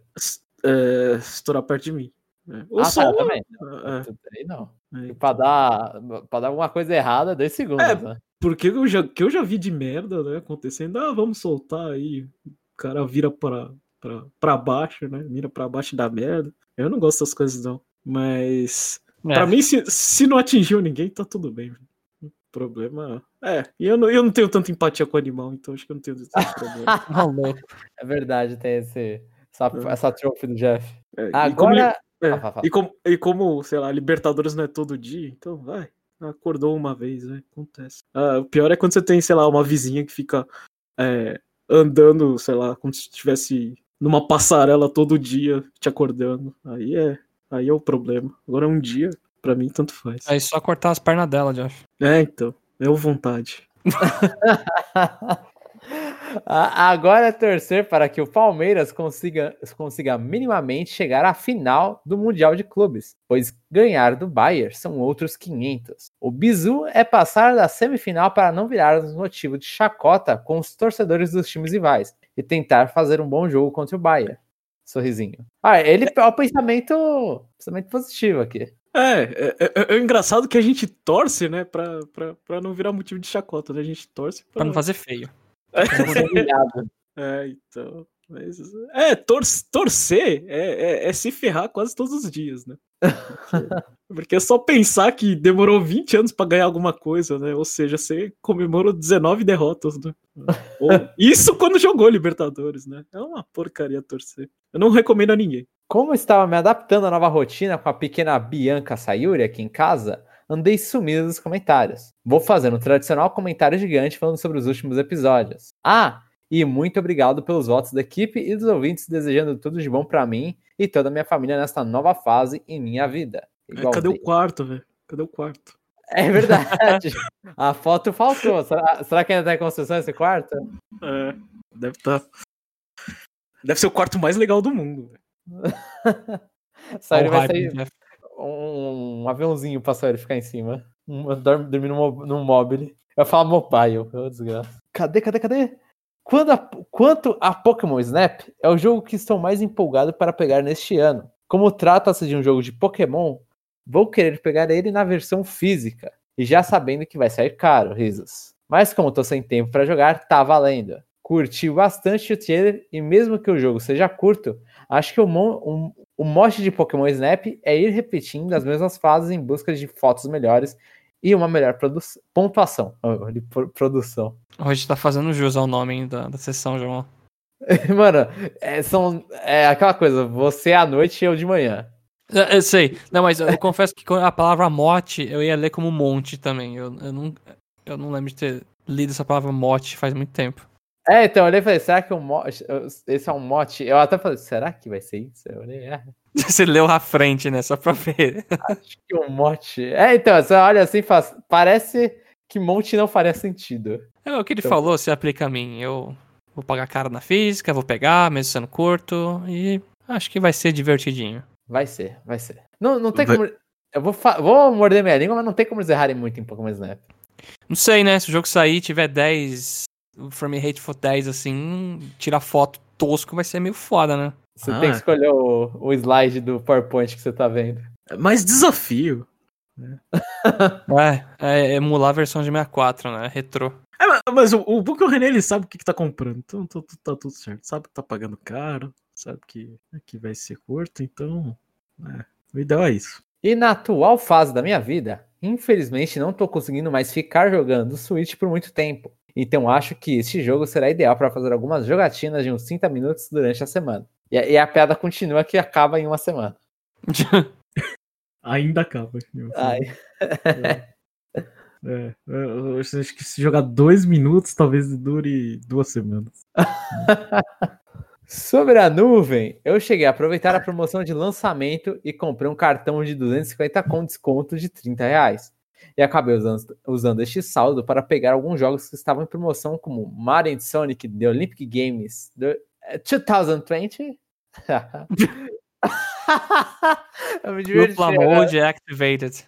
É, estourar perto de mim. É. O ah, som. tá, também. é, aí não. é, pra dar, pra dar alguma coisa errada, dois segundos, É, né? Porque eu já, que eu já vi de merda, né, acontecendo. Ah, vamos soltar aí. O cara vira pra, pra, pra baixo, né? Mira pra baixo da merda. Eu não gosto dessas coisas, não. Mas. É. Pra mim, se, se não atingiu ninguém, tá tudo bem. O problema. É, e eu não, eu não tenho tanta empatia com o animal, então acho que eu não tenho esse problema. Tá. É verdade, tem esse, essa, É. essa trofe do Jeff. É, Agora. É, Ah, e, como, e como, sei lá, Libertadores não é todo dia, então vai. Acordou uma vez, né? Acontece. Ah, o pior é quando você tem, sei lá, uma vizinha que fica é, andando, sei lá, como se estivesse numa passarela todo dia te acordando. Aí é, aí é o problema. Agora um dia, pra mim, tanto faz. Aí só cortar as pernas dela, Jeff. É, então. É vontade. Agora é torcer para que o Palmeiras consiga, consiga minimamente chegar à final do Mundial de Clubes, pois ganhar do Bayern são outros 500. O bizu é passar da semifinal para não virar um motivo de chacota com os torcedores dos times rivais e tentar fazer um bom jogo contra o Bayern. Sorrisinho. Ah, ele é o pensamento, pensamento positivo aqui. É, é, é- é engraçado que a gente torce, né, pra, pra, pra não virar motivo de chacota, né? A gente torce pra, Pra não fazer feio. É, então. Mas, é, tor torcer é, é- é se ferrar quase todos os dias, né? Porque, porque é só pensar que demorou 20 anos pra ganhar alguma coisa, né? Ou seja, você comemorou 19 derrotas, né? Ou- isso quando jogou Libertadores, né? É uma porcaria torcer. Eu não recomendo a ninguém. Como estava me adaptando à nova rotina com a pequena Bianca Sayuri aqui em casa, andei sumido dos comentários. Vou fazer um tradicional comentário gigante falando sobre os últimos episódios. Ah, e muito obrigado pelos votos da equipe e dos ouvintes desejando tudo de bom pra mim e toda a minha família nesta nova fase em minha vida. É, cadê o quarto, velho? Cadê o quarto? É verdade. a foto faltou. Será, será que ainda tá em construção esse quarto? É, deve estar. Deve ser o quarto mais legal do mundo. Olha o vai hype sair Jeff. Um, um aviãozinho pra Sayuri ficar em cima. Um, dormir num, num mobile. Eu falo mobile, ô desgraça. Cadê, cadê, cadê? Quando a- quanto a Pokémon Snap, é o jogo que estou mais empolgado para pegar neste ano. Como trata-se de um jogo de Pokémon, vou querer pegar ele na versão física. E já sabendo que vai sair caro, risos. Mas como tô sem tempo para jogar, tá valendo. Curti bastante o trailer e mesmo que o jogo seja curto, acho que o, mon- um- o mote de Pokémon Snap é ir repetindo as mesmas fases em busca de fotos melhores e uma melhor pontuação. De pro- produção. Hoje tá fazendo jus ao nome da, da sessão, João. Mano, é, são, é aquela coisa, você é à noite e eu de manhã. Eu, eu sei. Não, mas eu confesso que a palavra mote eu ia ler como monte também. Eu, eu, não, eu não lembro de ter lido essa palavra mote faz muito tempo. É, então eu olhei e falei, será que o mote, esse é um mote? Eu até falei, será que vai ser isso? Eu olhei, é, Você leu à frente, né? Só pra ver. acho que um mote. É, então, você olha assim e fala, parece que monte não faria sentido. É o que ele Então- falou, se aplica a mim. Eu vou pagar cara na física, vou pegar, mesmo sendo curto, e acho que vai ser divertidinho. Vai ser, vai ser. Não, não tem como. Eu vou, vou morder minha língua, mas não tem como eles errarem muito em Pokémon Snap. Não sei, né? Se o jogo sair e tiver 10, o frame rate for 10, assim, tirar foto tosco vai ser meio foda, né? Você Ah. tem que escolher o, o slide do PowerPoint que você tá vendo. É mais desafio. É, é emular a versão de 64, né? Retrô. É, mas- o, o bom que o René ele sabe o que, que tá comprando, então tá, tá- tá tudo certo. Sabe que tá pagando caro, sabe que, que vai ser curto, então. É, o ideal é isso. E na atual fase da minha vida, infelizmente não tô conseguindo mais ficar jogando Switch por muito tempo. Então acho que este jogo será ideal para fazer algumas jogatinas de uns 30 minutos durante a semana. E, a- e a piada continua que acaba em uma semana. Ainda acaba. Ai. É, eu acho acho que se jogar dois minutos, talvez dure duas semanas. Sobre a nuvem, eu cheguei a aproveitar a promoção de lançamento e comprei um cartão de 250 com desconto de 30 reais. E acabei usando, usando este saldo para pegar alguns jogos que estavam em promoção, como Mario Sonic The Olympic Games the, eh, 2020. eu me diverti. Supla né? Mode Activated.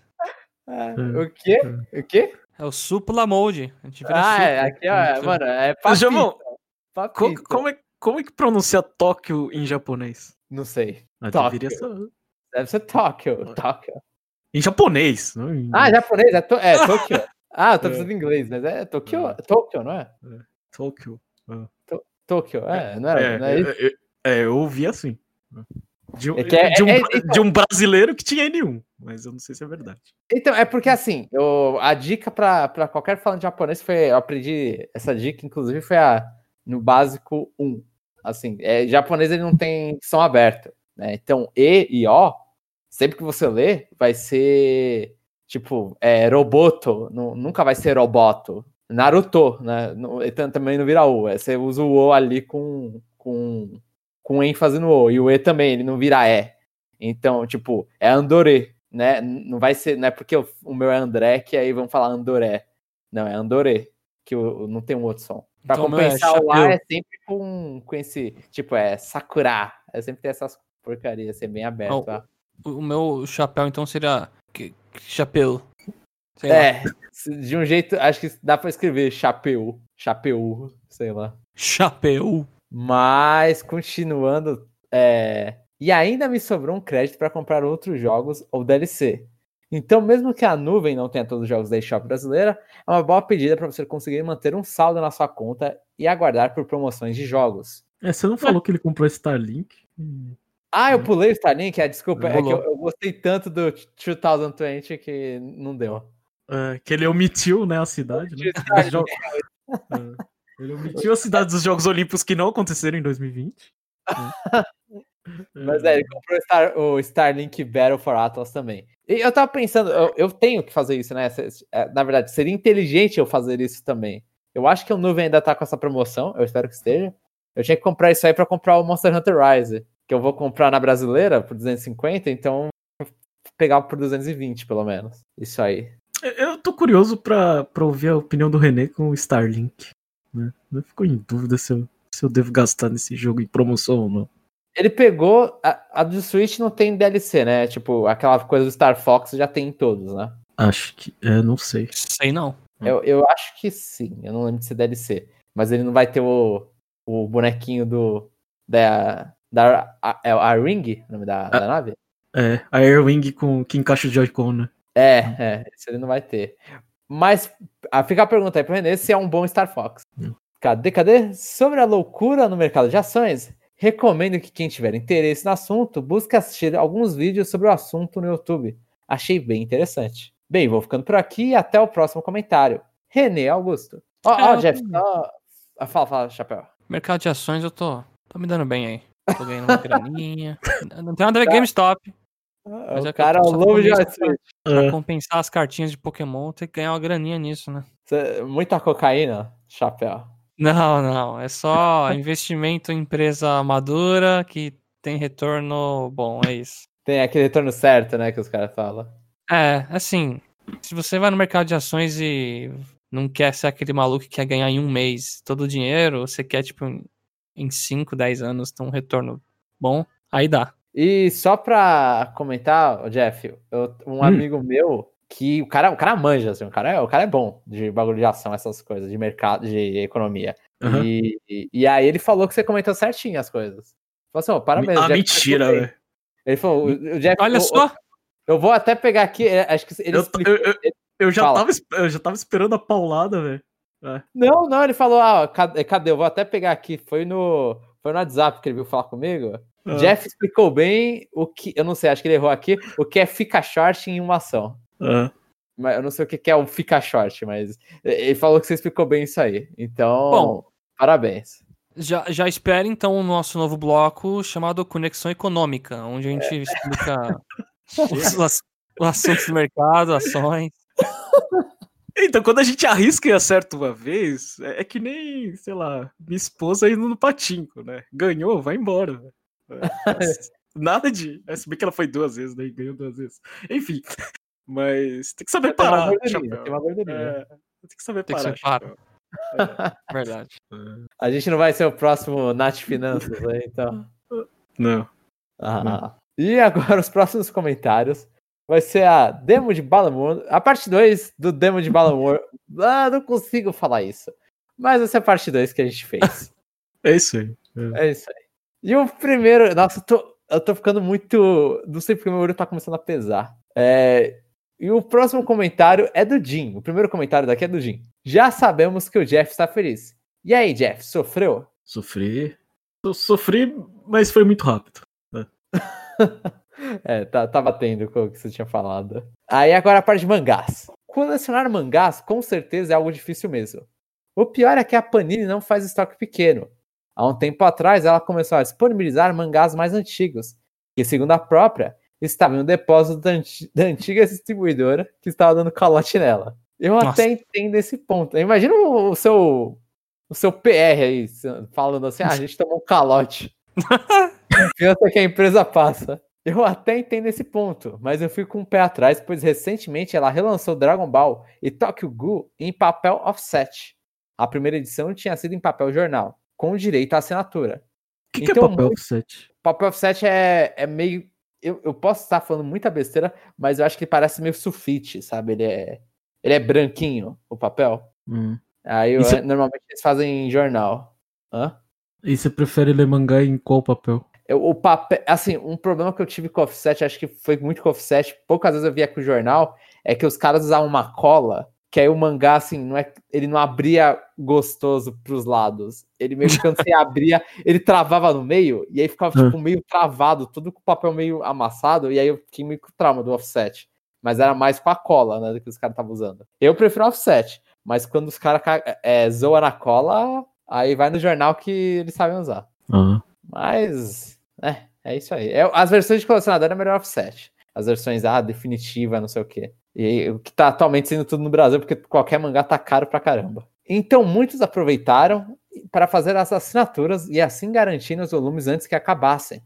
Ah, O quê? O quê? É o Supla Mode. A gente vira Ah, é, aqui, ó, mano, é papito. Jamon, Co- papito. como, é, como é que pronuncia Tóquio em japonês? Não sei. Tóquio. ser- Deve ser Tóquio. Tóquio. Em japonês, não em Ah, japonês, é, to é Tokyo. Ah, eu tô É. pensando em inglês, mas é Tokyo, É. Tokyo, não é? Tóquio. Tokyo, é, não é, É, não é isso? é, é, é, eu ouvi assim. De, um- É que é- de um, é- então- de um brasileiro que tinha N1, mas eu não sei se é verdade. Então, é porque assim, eu, a dica pra, pra qualquer falante japonês foi, eu aprendi essa dica, inclusive, foi a, no básico 1. Assim, é, japonês ele não tem som aberto, né? Então, E e O, sempre que você lê, vai ser tipo, é, roboto, nu- nunca vai ser roboto. Naruto, né? Não- então, também não vira O, é, você usa o O ali com, com, com ênfase no O, e o E também, ele não vira E. Então, tipo, é Andorê, né? Não vai ser, não é porque o, o meu é André que aí vão falar Andoré. Não, é Andorê, que o, não tem um outro som. Pra Então, é compensar o A é sempre com, com esse, tipo, é Sakura. É sempre ter essas porcarias, ser bem aberto. Oh. O meu chapéu, então, seria. que- que Chapéu. Sei lá. É, se- de um jeito, acho que dá pra escrever chapéu, chapéu, sei lá. Chapéu. Mas, continuando, é, e ainda me sobrou um crédito para comprar outros jogos ou DLC. Então, mesmo que a nuvem não tenha todos os jogos da eShop brasileira, é uma boa pedida para você conseguir manter um saldo na sua conta e aguardar por promoções de jogos. É, você não falou que ele comprou Starlink? Ah, eu pulei o Starlink, é, desculpa, é que eu, eu gostei tanto do 2020 que não deu. é, que ele omitiu, né, a cidade, né? Jogos- é, ele omitiu a cidade dos Jogos Olímpicos que não aconteceram em 2020. Mas é, ele comprou o, Star- o Starlink Battle for Atlas também. E eu tava pensando, eu, eu tenho que fazer isso, né? É, Na verdade, seria inteligente eu fazer isso também. Eu acho que o Nuvem ainda tá com essa promoção, eu espero que esteja. Eu tinha que comprar isso aí pra comprar o Monster Hunter Rise, que eu vou comprar na brasileira por 250, então pegar por 220 pelo menos. Isso aí. Eu tô curioso pra, pra ouvir a opinião do René com o Starlink. Né? Eu fico em dúvida se eu, se eu devo gastar nesse jogo em promoção ou não. Ele pegou. A, a do Switch não tem DLC, né? Tipo, aquela coisa do Star Fox já tem em todos, né? Acho que. É, não sei. Sei não. Eu, eu acho que sim, eu não lembro de ser DLC. Mas ele não vai ter o, o bonequinho do. Da. Da a, é a Ring, o nome da, da nave? É, a Airwing com que encaixa o Joy-Con, né? É, é, esse ele não vai ter. Mas a, fica a pergunta aí pro René se é um bom Star Fox. Hum. Cadê, cadê? Sobre a loucura no mercado de ações, recomendo que quem tiver interesse no assunto busque assistir alguns vídeos sobre o assunto no YouTube. Achei bem interessante. Bem, vou ficando por aqui e até o próximo comentário. René Augusto. Ó, ó, É, Jeff, ah, fala, fala, Chapéu. Mercado de ações eu tô, tô me dando bem aí. Tô ganhando uma graninha. Não tem nada a ver com GameStop. Mas é o cara é tô o só lobo de falando Wall isso pra-. Pra É, compensar as cartinhas de Pokémon, tem que ganhar uma graninha nisso, né? Cê- Muita cocaína, Chapéu. Não, não. É só investimento em empresa madura que tem retorno bom, é isso. Tem aquele retorno certo, né, que os caras falam. É, assim, se você vai no mercado de ações e não quer ser aquele maluco que quer ganhar em um mês todo o dinheiro, você quer, tipo, em- em 5, 10 anos ter um retorno bom, aí dá. E só pra comentar, Jeff, eu- um amigo meu que o cara, o cara manja, assim, o cara, é, o cara é bom de bagulho de ação, essas coisas, de mercado, de economia. aham. E, e, e aí ele falou que você comentou certinho as coisas. Falou assim, ó, parabéns. Ah, Jeff, mentira, velho. Ele falou, o, o Jeff. Olha o- só, Eu vou até pegar aqui, é, acho que ele Eu, explicou. eu, eu, eu já Fala. tava, eu já tava esperando a paulada, velho. Não, não, ele falou, ah, cadê, cadê? Eu vou até pegar aqui. Foi no, foi no WhatsApp que ele veio falar comigo. Ah, Jeff explicou bem o que, eu não sei, acho que ele errou aqui, o que é fica short em uma ação. ah. mas eu não sei o que é o fica short, mas ele falou que você explicou bem isso aí. Então, Bom. parabéns. Já, já espere então o nosso novo bloco chamado Conexão Econômica, onde a gente explica os, os assuntos do mercado, ações. Então, quando a gente arrisca e acerta uma vez, é, é que nem, sei lá, minha esposa indo no patinco, né? Ganhou, vai embora. É, Nada de. é, Se bem que ela foi duas vezes, né? E ganhou duas vezes. Enfim. Mas tem que saber Tem uma parar, gordurinha, chapéu. tem uma gordurinha. É, tem que saber Tem que parar. saber parar. chapéu. Verdade. A gente não vai ser o próximo Nath Finanças, né? Então. Não. Ah. E agora os próximos comentários. Vai ser a demo de Balamor. A parte 2 do demo de Balamor. Ah, não consigo falar isso. Mas essa é a parte 2 que a gente fez. É isso aí. É isso aí. E o primeiro. Nossa, eu tô, eu tô ficando muito. Não sei porque meu olho tá começando a pesar. É, e o próximo comentário é do Jim. O primeiro comentário daqui é do Jim. Já sabemos que o Jeff está feliz. E aí, Jeff, sofreu? Sofri. Eu sofri, mas foi muito rápido. É, tá, tá batendo com o que você tinha falado. Aí agora a parte de mangás. Colecionar mangás com certeza é algo difícil mesmo. O pior é que a Panini não faz estoque pequeno. Há um tempo atrás ela começou a disponibilizar mangás mais antigos, que segundo a própria, estavam no depósito da, anti- da antiga distribuidora que estava dando calote nela. Eu Nossa. até entendo esse ponto. Imagina o, o seu o seu PR aí, falando assim, ah, a gente tomou um calote. Confiança que a empresa passa. Eu até entendo esse ponto, mas eu fico com o pé atrás, pois recentemente ela relançou Dragon Ball e Tokyo Ghoul em papel offset. A primeira edição tinha sido em papel jornal, com direito à assinatura. O que, que Então, é papel muito- offset? Papel offset é, é meio. Eu, eu posso estar falando muita besteira, mas eu acho que ele parece meio sulfite, sabe? Ele é, ele é branquinho, o papel. Hum. Aí eu- Isso normalmente eles fazem em jornal. Hã? E você prefere ler mangá em qual papel? Eu- o papel, assim, um problema que eu tive com o offset, acho que foi muito com o offset, poucas vezes eu via com o jornal, é que os caras usavam uma cola, que aí o mangá, assim, não é, ele não abria gostoso pros lados. Ele meio que quando você abria, ele travava no meio, e aí ficava, tipo, meio travado, tudo com o papel meio amassado, e aí eu fiquei meio com trauma do offset. Mas era mais com a cola, né, do que os caras estavam usando. Eu prefiro offset, mas quando os caras ca- é, zoam na cola, aí vai no jornal que eles sabem usar. Ah. Mas, é, é isso aí. É, as versões de colecionador é melhor offset. As versões, ah, definitiva, não sei o quê. E o que tá atualmente sendo tudo no Brasil, porque qualquer mangá tá caro pra caramba. Então, muitos aproveitaram para fazer as assinaturas e assim garantindo os volumes antes que acabassem.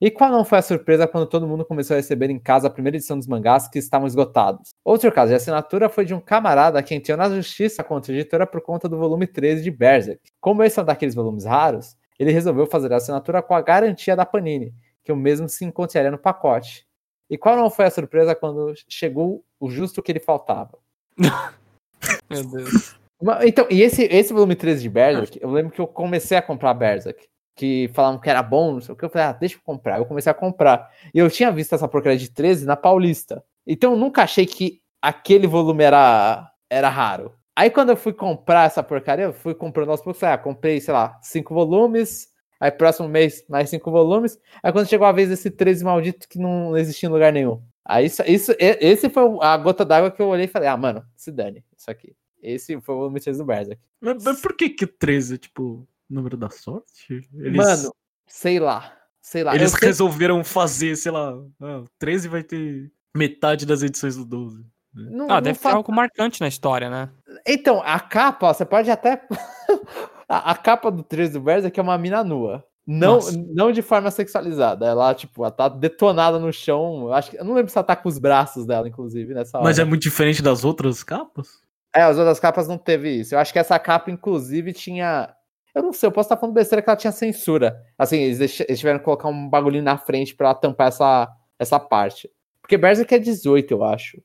E qual não foi a surpresa quando todo mundo começou a receber em casa a primeira edição dos mangás que estavam esgotados? Outro caso de assinatura foi de um camarada que entrou na justiça contra a editora por conta do volume 13 de Berserk. Como esse é um daqueles volumes raros, ele resolveu fazer a assinatura com a garantia da Panini, que o mesmo se encontraria no pacote. E qual não foi a surpresa quando chegou o justo que ele faltava? Meu Deus. Então, e esse, esse volume 13 de Berserk, eu lembro que eu comecei a comprar Berserk, que falavam que era bom, não sei o que, eu falei, ah, deixa eu comprar. Eu comecei a comprar. E eu tinha visto essa porcaria de 13 na Paulista. Então eu nunca achei que aquele volume era, era raro. Aí quando eu fui comprar essa porcaria, eu fui comprando aos poucos, ah, comprei, sei lá, cinco volumes, aí próximo mês mais cinco volumes, aí quando chegou a vez desse 13 maldito que não existia em lugar nenhum. Aí isso, isso esse foi a gota d'água que eu olhei e falei, ah, mano, se dane, isso aqui. Esse foi o volume 13 do Berserk. Mas, mas por que que 13 é tipo número da sorte? Eles, Mano, sei lá, sei lá. eles eu sei- resolveram fazer, sei lá, ah, 13 vai ter metade das edições do 12. Não- Ah, não deve ter algo marcante na história, né? Então, a capa, ó, você pode até. a, a capa do 13 do Berserk é uma mina nua. Não, Nossa. não de forma sexualizada. Ela, tipo, ela tá detonada no chão. Eu acho que. Eu não lembro se ela tá com os braços dela, inclusive, nessa hora. Mas é muito diferente das outras capas? É, as outras capas não teve isso. Eu acho que essa capa, inclusive, tinha. Eu não sei, eu posso estar falando besteira que ela tinha censura. Assim, eles, deix- eles tiveram que colocar um bagulhinho na frente pra tampar essa, essa parte. Porque Berserk é 18, eu acho.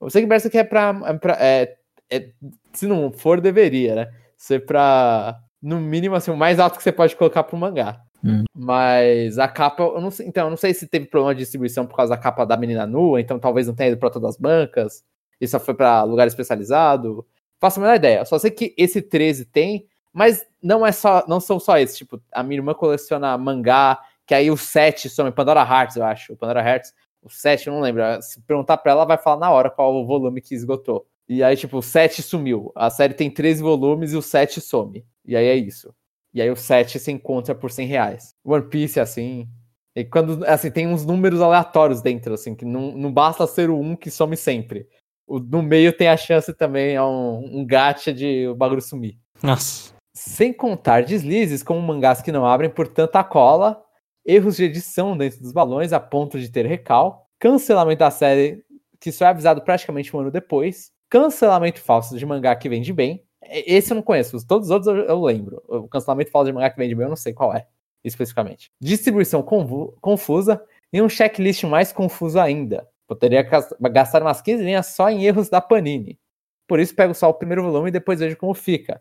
Eu sei que Berserk é pra. É pra- é- é- se não for, deveria, né? Ser pra. No mínimo, assim, o mais alto que você pode colocar pro mangá. Hum. Mas a capa, eu não sei. Então, eu não sei se teve problema de distribuição por causa da capa da menina nua, então talvez não tenha ido pra todas as bancas. Isso só foi pra lugar especializado. Faço a menor ideia. Só sei que esse 13 tem, mas não é só, não são só esses. Tipo, a minha irmã coleciona mangá, que aí o 7 some Pandora Hearts, eu acho. O Pandora Hearts o 7, eu não lembro. Se perguntar pra ela, ela vai falar na hora qual o volume que esgotou. E aí, tipo, o 7 sumiu. A série tem 13 volumes e o 7 some. E aí é isso. E aí o 7 se encontra por 100 reais. One Piece, assim. E quando, assim, tem uns números aleatórios dentro, assim, que não, não basta ser o 1 que some sempre. O, no meio tem a chance também, é um, um gacha de o bagulho sumir. Nossa. Sem contar deslizes como mangás que não abrem por tanta cola, erros de edição dentro dos balões a ponto de ter recal, cancelamento da série que só é avisado praticamente um ano depois, cancelamento falso de mangá que vende bem. Esse eu não conheço, todos os outros eu, lembro. O cancelamento falso de mangá que vende bem eu não sei qual é, especificamente. Distribuição confusa e um checklist mais confuso ainda. Poderia gastar umas 15 linhas só em erros da Panini. Por isso pego só o primeiro volume e depois vejo como fica.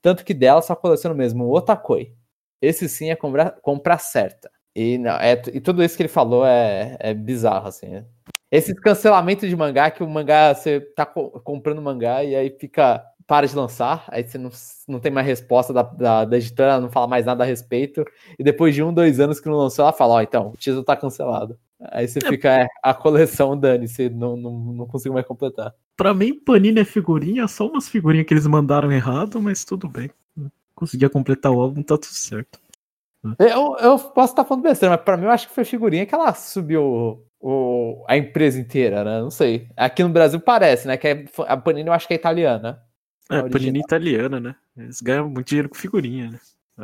Tanto que dela só coleciono mesmo o Otakoi. Esse sim é compra, compra certa. E, não, é, e tudo isso que ele falou é, é bizarro, assim. Né? Esses cancelamentos de mangá, que o mangá, você tá co comprando mangá e aí fica. Para de lançar, aí você não, não tem mais resposta da, da, da editora, não fala mais nada a respeito. E depois de um, dois anos que não lançou, ela fala: Ó, oh, então, o título tá cancelado. Aí você é. fica, é, a coleção dane-se, não, não, não consigo mais completar. Pra mim, Panini é figurinha, só umas figurinhas que eles mandaram errado, mas tudo bem. Conseguia completar o álbum, tá tudo certo. Eu, eu posso estar falando besteira, mas pra mim eu acho que foi figurinha que ela subiu o, a empresa inteira, né? Não sei. Aqui no Brasil parece, né? Que é, a Panini eu acho que é italiana. É, a Panini italiana, né? Eles ganham muito dinheiro com figurinha, né?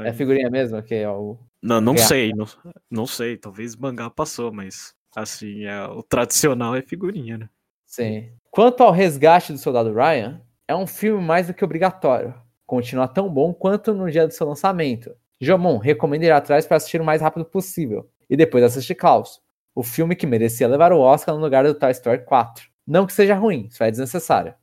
É figurinha mesmo? Que é o... Não, não sei, não, não sei. Talvez mangá passou, mas assim, é, o tradicional é figurinha, né? Sim. Quanto ao resgate do soldado Ryan, é um filme mais do que obrigatório. Continua tão bom quanto no dia do seu lançamento. Jomon, recomendo ir atrás para assistir o mais rápido possível. E depois assistir Klaus, o filme que merecia levar o Oscar no lugar do Toy Story 4. Não que seja ruim, isso é desnecessário.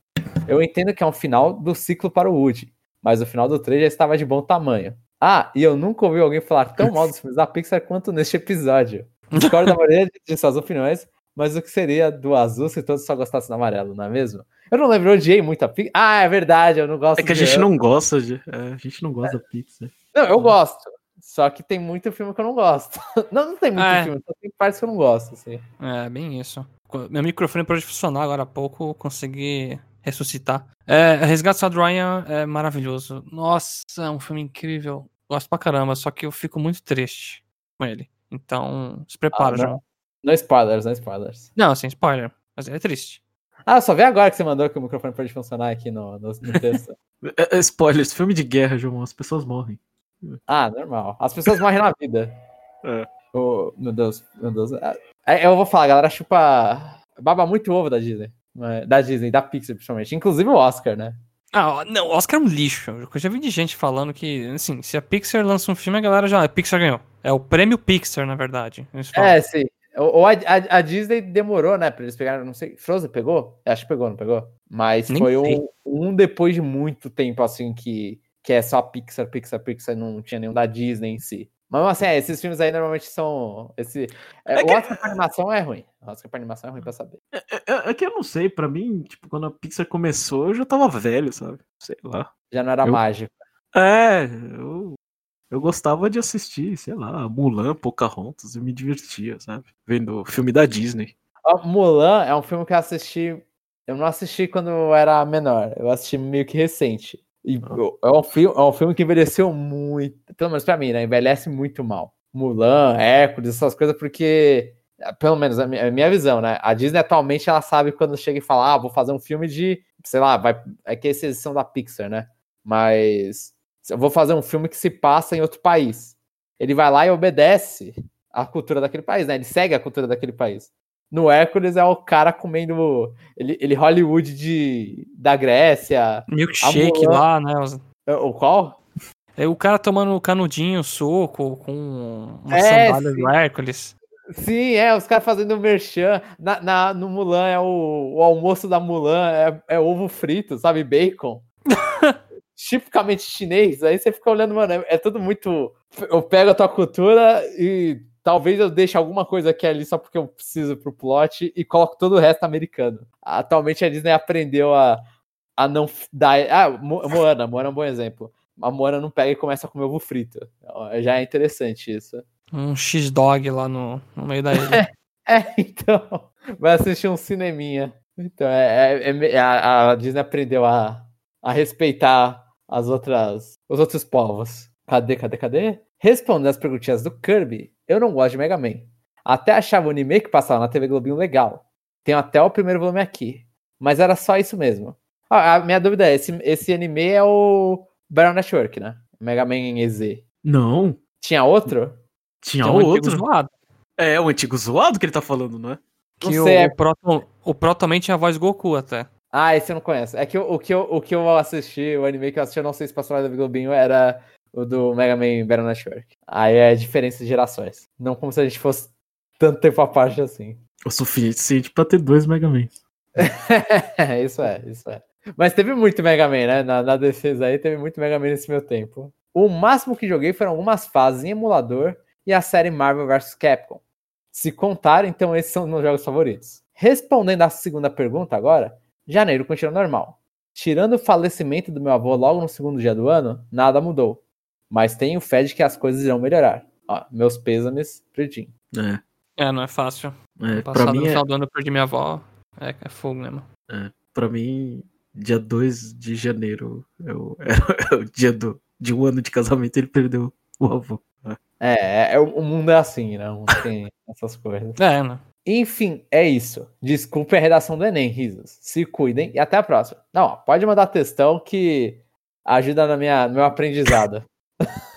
Eu entendo que é um final do ciclo para o Woody, mas o final do 3 já estava de bom tamanho. Ah, e eu nunca ouvi alguém falar tão mal dos filmes da Pixar quanto neste episódio. Discordo da maioria de suas opiniões, mas o que seria do azul se todos só gostassem do amarelo, não é mesmo? Eu não lembro, eu odiei muito a Pixar. Ah, é verdade, eu não gosto É que a gente não gosta de. É, a gente não gosta é. da Pixar. Não, eu gosto. Só que tem muito filme que eu não gosto. Não, não tem muito é. filme, só tem partes que eu não gosto, assim. É, bem isso. Meu microfone parou de funcionar agora há pouco, consegui ressuscitar. É, Resgate do Ryan é maravilhoso. Nossa, é um filme incrível. Gosto pra caramba, só que eu fico muito triste com ele. Então, se prepara, ah, João. Não spoilers, não spoilers. Não, sem spoiler. Mas ele é triste. Ah, só vê agora que você mandou que o microfone pode funcionar aqui no, no, no texto. É, é, spoilers, filme de guerra, João, as pessoas morrem. Ah, normal. As pessoas morrem na vida. É. Oh, meu Deus, meu Deus. É, eu vou falar, a galera chupa. Baba muito ovo da Disney. Da Disney, da Pixar, principalmente. Inclusive o Oscar, né? Ah, não, o Oscar é um lixo. Eu já vi de gente falando que, assim, se a Pixar lança um filme, a galera já. A Pixar ganhou. É o prêmio Pixar, na verdade. É, sim. Ou a, a, a, Disney demorou, né? Pra eles pegarem, não sei. Frozen pegou? Acho que pegou, não pegou? Mas Nem foi um, um, depois de muito tempo, assim, que que é só Pixar, Pixar, Pixar, não tinha nenhum da Disney em si. Mas assim, é, esses filmes aí normalmente são. Esse, é, é o Oscar pra animação é ruim. O Oscar pra animação é ruim pra saber. É, é, é, é, que eu não sei, pra mim, tipo, quando a Pixar começou, eu já tava velho, sabe? Sei lá. Já não era eu... mágico. É, eu, eu gostava de assistir, sei lá, Mulan, Pocahontas, eu me divertia, sabe? Vendo filme da Disney. Mulan é um filme que eu assisti. Eu não assisti quando eu era menor, eu assisti meio que recente. E é um, filme, é um filme que envelheceu muito, pelo menos pra mim, né? Envelhece muito mal. Mulan, Hércules, essas coisas, porque, pelo menos a minha, a minha, visão, né? A Disney atualmente ela sabe quando chega e fala, ah, vou fazer um filme de, sei lá, vai, é que esses são da Pixar, né? Mas eu vou fazer um filme que se passa em outro país. Ele vai lá e obedece a cultura daquele país, né? Ele segue a cultura daquele país. No Hércules é o cara comendo. Ele, ele Hollywood de, da Grécia. Milkshake lá, né? É, o qual? É o cara tomando canudinho, suco, com uma é, sandália do Hércules. Sim, é, os caras fazendo merchan. Na, na, no Mulan é o, o almoço da Mulan, é, é ovo frito, sabe? Bacon. Tipicamente chinês. Aí você fica olhando, mano, é, é tudo muito. Eu pego a tua cultura e Talvez eu deixe alguma coisa aqui ali só porque eu preciso pro plot e coloco todo o resto americano. Atualmente a Disney aprendeu a, a não dar. Ah, Moana, Moana é um bom exemplo. A Moana não pega e começa a comer ovo frito. Já é interessante isso. Um X-Dog lá no, no meio da ilha. É, então. Vai assistir um cineminha. Então, é, é- é- a, a Disney aprendeu a, a respeitar as outras, os outros povos. Cadê, cadê, cadê? Respondendo as perguntinhas do Kirby, eu não gosto de Mega Man. Até achava o anime que passava na TV Globinho legal. Tenho até o primeiro volume aqui. Mas era só isso mesmo. Ah, a minha dúvida é, esse, esse anime é o Battle Network, né? Mega Man EZ. Não. Tinha outro? Tinha um antigo outro. zoado. É, o antigo zoado que ele tá falando, não é? Que Não o, sei, é- o, Proto, o Proto também tinha a voz Goku até. Ah, esse eu não conheço. É que o, o que, eu, o que eu assisti, o anime que eu assisti, eu não sei se passou na TV Globinho, era o do Mega Man Battle Network. Aí é diferença de gerações. Não como se a gente fosse tanto tempo à parte assim. O suficiente pra ter dois Mega Man. isso é, isso é. Mas teve muito Mega Man, né? Na, na defesa aí, teve muito Mega Man nesse meu tempo. O máximo que joguei foram algumas fases em emulador e a série Marvel vs Capcom. Se contar, então esses são os meus jogos favoritos. Respondendo à segunda pergunta agora, janeiro continua normal. Tirando o falecimento do meu avô logo no segundo dia do ano, nada mudou. Mas tenho fé de que as coisas irão melhorar. Ó, meus pêsames, Pretinho. É. É, não é fácil. é pra, Passado mim no é, final do ano eu perdi minha avó. É, é fogo mesmo. pra mim, dia 2 de janeiro é o, é o dia do, de um ano de casamento ele perdeu o avô. É, é, o o mundo é assim, né? O mundo tem essas coisas. É, né? Enfim, é isso. Desculpe a redação do Enem, risos. Se cuidem e até a próxima. Não, ó, pode mandar textão que ajuda na minha, no meu aprendizado.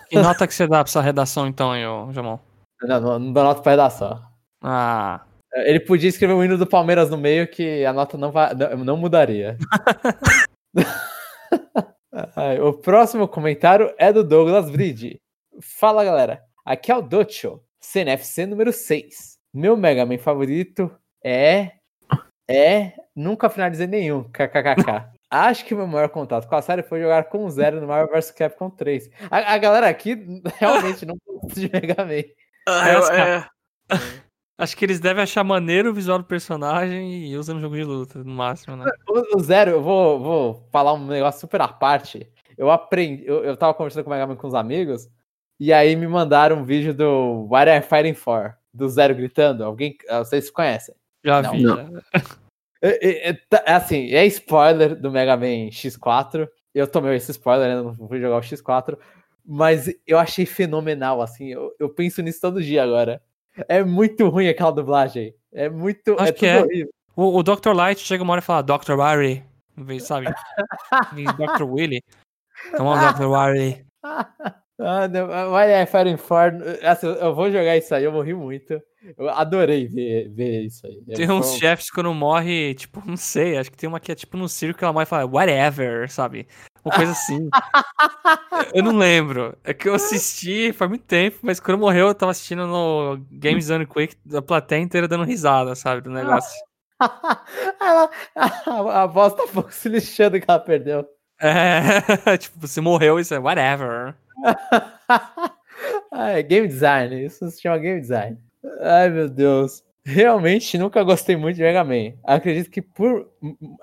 Que nota que você dá pra essa redação então ô Jamon? Não, não, não dou nota pra redação. Ah, Ele podia escrever o hino do Palmeiras no meio que a nota não, vai, não, não mudaria. O próximo comentário é do Douglas Bride. Fala galera, aqui é o Docho, CNFC número 6. Meu Mega Man favorito é. É. Nunca finalizei nenhum, kkkk. Acho que meu maior contato com a série foi jogar com o Zero no Marvel vs Capcom 3. A, a galera aqui realmente não gosta de Mega Man. Ah, eu- é, acho que eles devem achar maneiro o visual do personagem e usam no jogo de luta, no máximo, né? O, o Zero, eu vou, vou falar um negócio super à parte. Eu aprendi, eu, eu tava conversando com o Mega Man com os amigos, e aí me mandaram um vídeo do What Are You Fighting For? Do Zero gritando. Alguém, ah, vocês conhecem? Já Não, vi. não. É, é, assim, é spoiler do Mega Man X4. Eu tomei esse spoiler, né? Não fui jogar o X4. Mas eu achei fenomenal, assim. Eu, eu penso nisso todo dia agora. É muito ruim aquela dublagem. É muito. Acho é que é. horrível. O, o Dr. Light chega uma hora e fala Dr. Barry. Sabe? Dr. Willy. Come on, Dr. Barry. Ah, Why Are You Fighting For? Assim, eu- vou jogar isso aí, eu morri muito. Eu adorei ver, ver isso aí. Tem Foi uns um- chefes quando morre, tipo, não sei, acho que tem uma que é tipo no circo que ela morre e fala whatever, sabe? Uma coisa assim. eu não lembro. É que eu assisti faz muito tempo, mas quando morreu eu tava assistindo no Games Done Quick, a plateia inteira dando risada, sabe? Do negócio. Ela- a, a voz tá pouco se lixando que ela perdeu. É, tipo, você morreu isso é whatever. Ah, é game design, isso se chama game design. Ai, meu Deus. Realmente nunca gostei muito de Mega Man. Acredito que por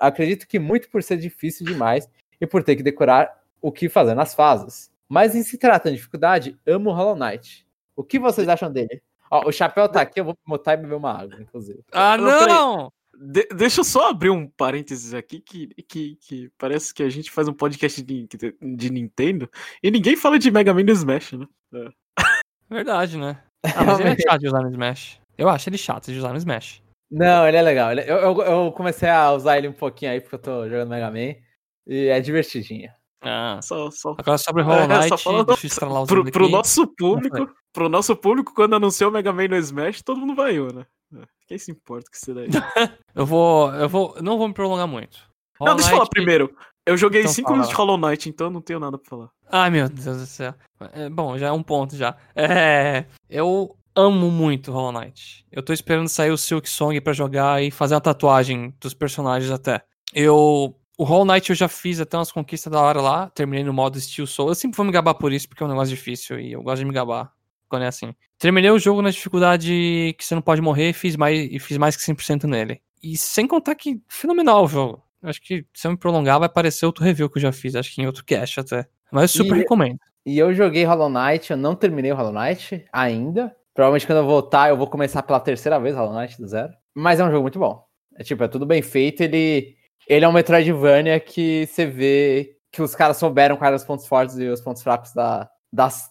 acredito que muito por ser difícil demais e por ter que decorar o que fazer nas fases. Mas em se tratando de dificuldade, amo Hollow Knight. O que vocês acham dele? Ó, o chapéu tá aqui, eu vou botar e beber uma água, inclusive. Ah, não! De- deixa eu só abrir um parênteses aqui que, que, que parece que a gente faz um podcast de, de Nintendo e ninguém fala de Mega Man no Smash, né? Verdade, né? Ah, mas ele é chato de usar no Smash. Eu acho ele chato de usar no Smash. Não, ele é legal. ele- Eu, eu, eu comecei a usar ele um pouquinho aí porque eu tô jogando Mega Man. E é divertidinho. Ah. Só, só Agora sobre Hollow É, só Knight, falando deixa eu pro, pro nosso público, pro nosso público, quando anunciou o Mega Man no Smash, todo mundo vaiou, né? É, Quem se importa com isso daí? Eu vou. Eu vou. Não vou me prolongar muito. Não, Hollow deixa eu falar primeiro. Eu joguei Então 5 fala. minutos de Hollow Knight, então não tenho nada pra falar. Ai, meu Deus do céu. É, bom, já é um ponto já. É, eu amo muito Hollow Knight. Eu tô esperando sair o Silk Song pra jogar e fazer uma tatuagem dos personagens até. Eu. O Hollow Knight eu já fiz até umas conquistas da hora lá. Terminei no modo Steel Soul. Eu sempre vou me gabar por isso, porque é um negócio difícil e eu gosto de me gabar quando é assim. Terminei o jogo na dificuldade que você não pode morrer e fiz mais, e fiz mais que 100% nele. E sem contar que fenomenal o jogo. Acho que se eu me prolongar vai aparecer outro review que eu já fiz, acho que em outro cast até. Mas eu super E- recomendo. E eu joguei Hollow Knight, eu não terminei o Hollow Knight ainda. Provavelmente quando eu voltar, eu vou começar pela terceira vez Hollow Knight do zero. Mas é um jogo muito bom. É tipo, é tudo bem feito. Ele, ele é um Metroidvania que você vê que os caras souberam quais eram os pontos fortes e os pontos fracos da, das,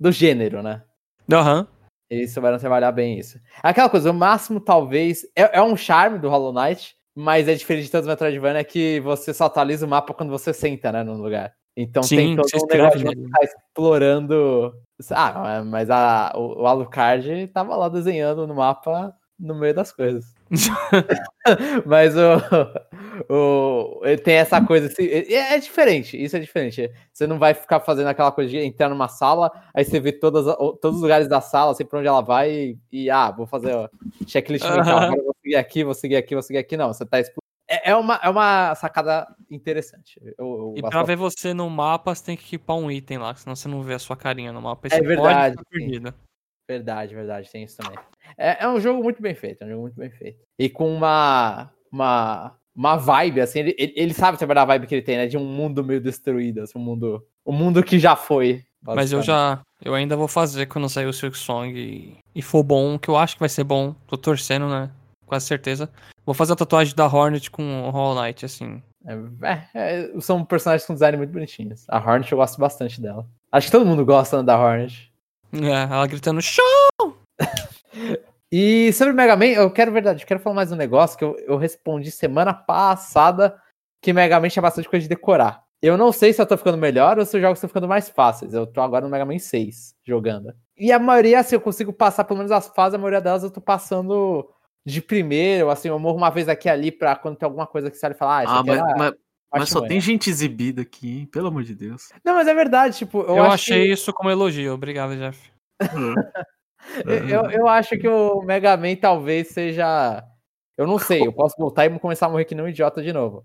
do gênero, né? Aham. Eles souberam trabalhar bem isso. Aquela coisa, o máximo talvez. É, é um charme do Hollow Knight, mas é diferente de todos os Metroidvania que você só atualiza o mapa quando você senta, né, no lugar. Então Sim, tem todo um negócio de você ficar explorando. Ah, mas a, o, o Alucard tava lá desenhando no mapa no meio das coisas. mas o, o. Tem essa coisa assim. É, é diferente, isso é diferente. Você não vai ficar fazendo aquela coisa de entrar numa sala, aí você vê todas, todos os lugares da sala, sei pra onde ela vai, e, e, ah, vou fazer ó, checklist mental, agora eu vou seguir aqui, vou seguir aqui, vou seguir aqui. Não, você tá explorando. É, é uma, é uma sacada interessante. Eu, eu E pra ver você no mapa, você tem que equipar um item lá, senão você não vê a sua carinha no mapa. É verdade, Pode sim. perdido. Verdade, verdade, tem isso também. É, é um jogo muito bem feito, é um jogo muito bem feito. E com uma, uma, uma vibe, assim, ele, ele, sabe trabalhar a vibe que ele tem, né? De um mundo meio destruído, assim, um mundo, um mundo que já foi. Mas eu já. Eu ainda vou fazer quando sair o Silk Song e, e for bom, que eu acho que vai ser bom. Tô torcendo, né? Quase certeza. Vou fazer a tatuagem da Hornet com o Hollow Knight, assim. É, é, é, são personagens com design muito bonitinhos. A Hornet eu gosto bastante dela. Acho que todo mundo gosta né, da Hornet. É, ela gritando show! E sobre o Mega Man, eu quero verdade, eu quero falar mais um negócio que eu, eu respondi semana passada que Mega Man tinha bastante coisa de decorar. Eu não sei se eu tô ficando melhor ou se os jogos estão ficando mais fáceis. Eu tô agora no Mega Man 6 jogando. E a maioria, assim, eu consigo passar pelo menos as fases, a maioria delas eu tô passando de primeiro, assim, eu morro uma vez aqui e ali pra quando tem alguma coisa que você olha e fala, ah, isso Ah, aqui mas, era mas, mas só parte tem gente exibida aqui, hein? Pelo amor de Deus. Não, mas é verdade, tipo, eu, Eu, acho achei que- isso como elogio. Obrigado, Jeff. Eu, eu acho que o Mega Man talvez seja. Eu não sei, eu posso voltar e começar a morrer que nem um idiota de novo.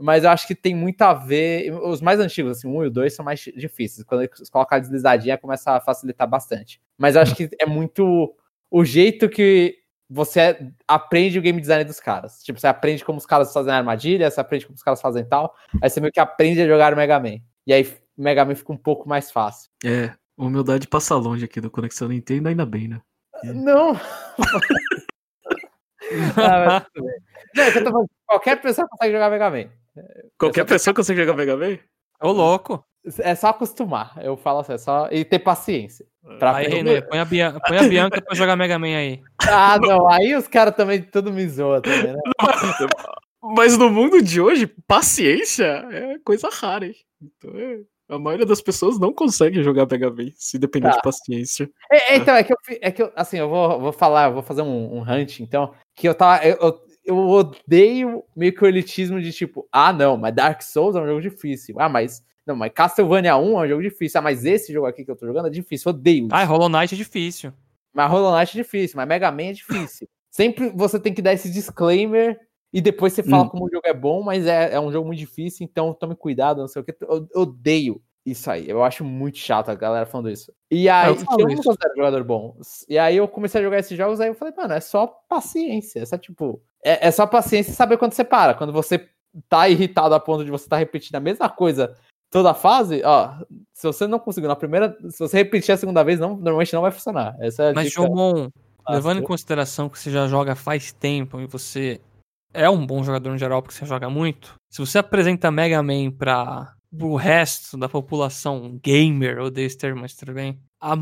Mas eu acho que tem muito a ver. Os mais antigos, assim, um e o dois são mais difíceis. Quando eles colocam a deslizadinha, começa a facilitar bastante. Mas eu acho que é muito o jeito que você aprende o game design dos caras. Tipo, você aprende como os caras fazem armadilha, você aprende como os caras fazem tal. Aí você meio que aprende a jogar o Mega Man. E aí o Mega Man fica um pouco mais fácil. É, humildade passa longe aqui do Conexão Nintendo, ainda bem, né? Não! Ah. Não, é que eu tô falando, qualquer pessoa consegue jogar Mega Man. Qualquer pessoa consegue jogar Mega Man? Ô, louco. É só acostumar, eu falo assim, é só. E ter paciência. Pra Aí. René, põe a, Bian- põe a Bianca pra jogar Mega Man aí. Ah, não, aí os caras também tudo me zoam também, né? Mas no mundo de hoje, paciência é coisa rara, hein? Então, é, a maioria das pessoas não consegue jogar Mega Man se depender Tá. de paciência. É, é, então, é que eu, é que eu, assim, eu vou, vou falar, eu vou fazer um, um hunt, então, que eu tava, eu, eu, eu odeio meio que o elitismo de tipo, ah, não, mas Dark Souls é um jogo difícil. Ah, mas, não, mas Castlevania 1 é um jogo difícil. Ah, mas esse jogo aqui que eu tô jogando é difícil, odeio isso. Ai, Hollow Knight é difícil. Mas Hollow Knight é difícil, mas Mega Man é difícil. Sempre você tem que dar esse disclaimer e depois você fala Hum. como o jogo é bom, mas é, é um jogo muito difícil, então tome cuidado, não sei o que. Eu eu odeio isso aí. Eu acho muito chato a galera falando isso. E aí, eu eu não considero jogador bom. E aí eu comecei a jogar esses jogos, aí eu falei, mano, é só paciência. É só tipo. É, é só paciência e saber quando você para. Quando você tá irritado a ponto de você tá repetindo a mesma coisa toda a fase, ó. Se você não conseguiu na primeira. Se você repetir a segunda vez, não, normalmente não vai funcionar. Essa é a Mas, dica. Jomon, levando em consideração que você já joga faz tempo e você é um bom jogador no geral porque você joga muito, se você apresenta Mega Man pra o resto da população gamer, odeio esse termo, mas tudo bem, a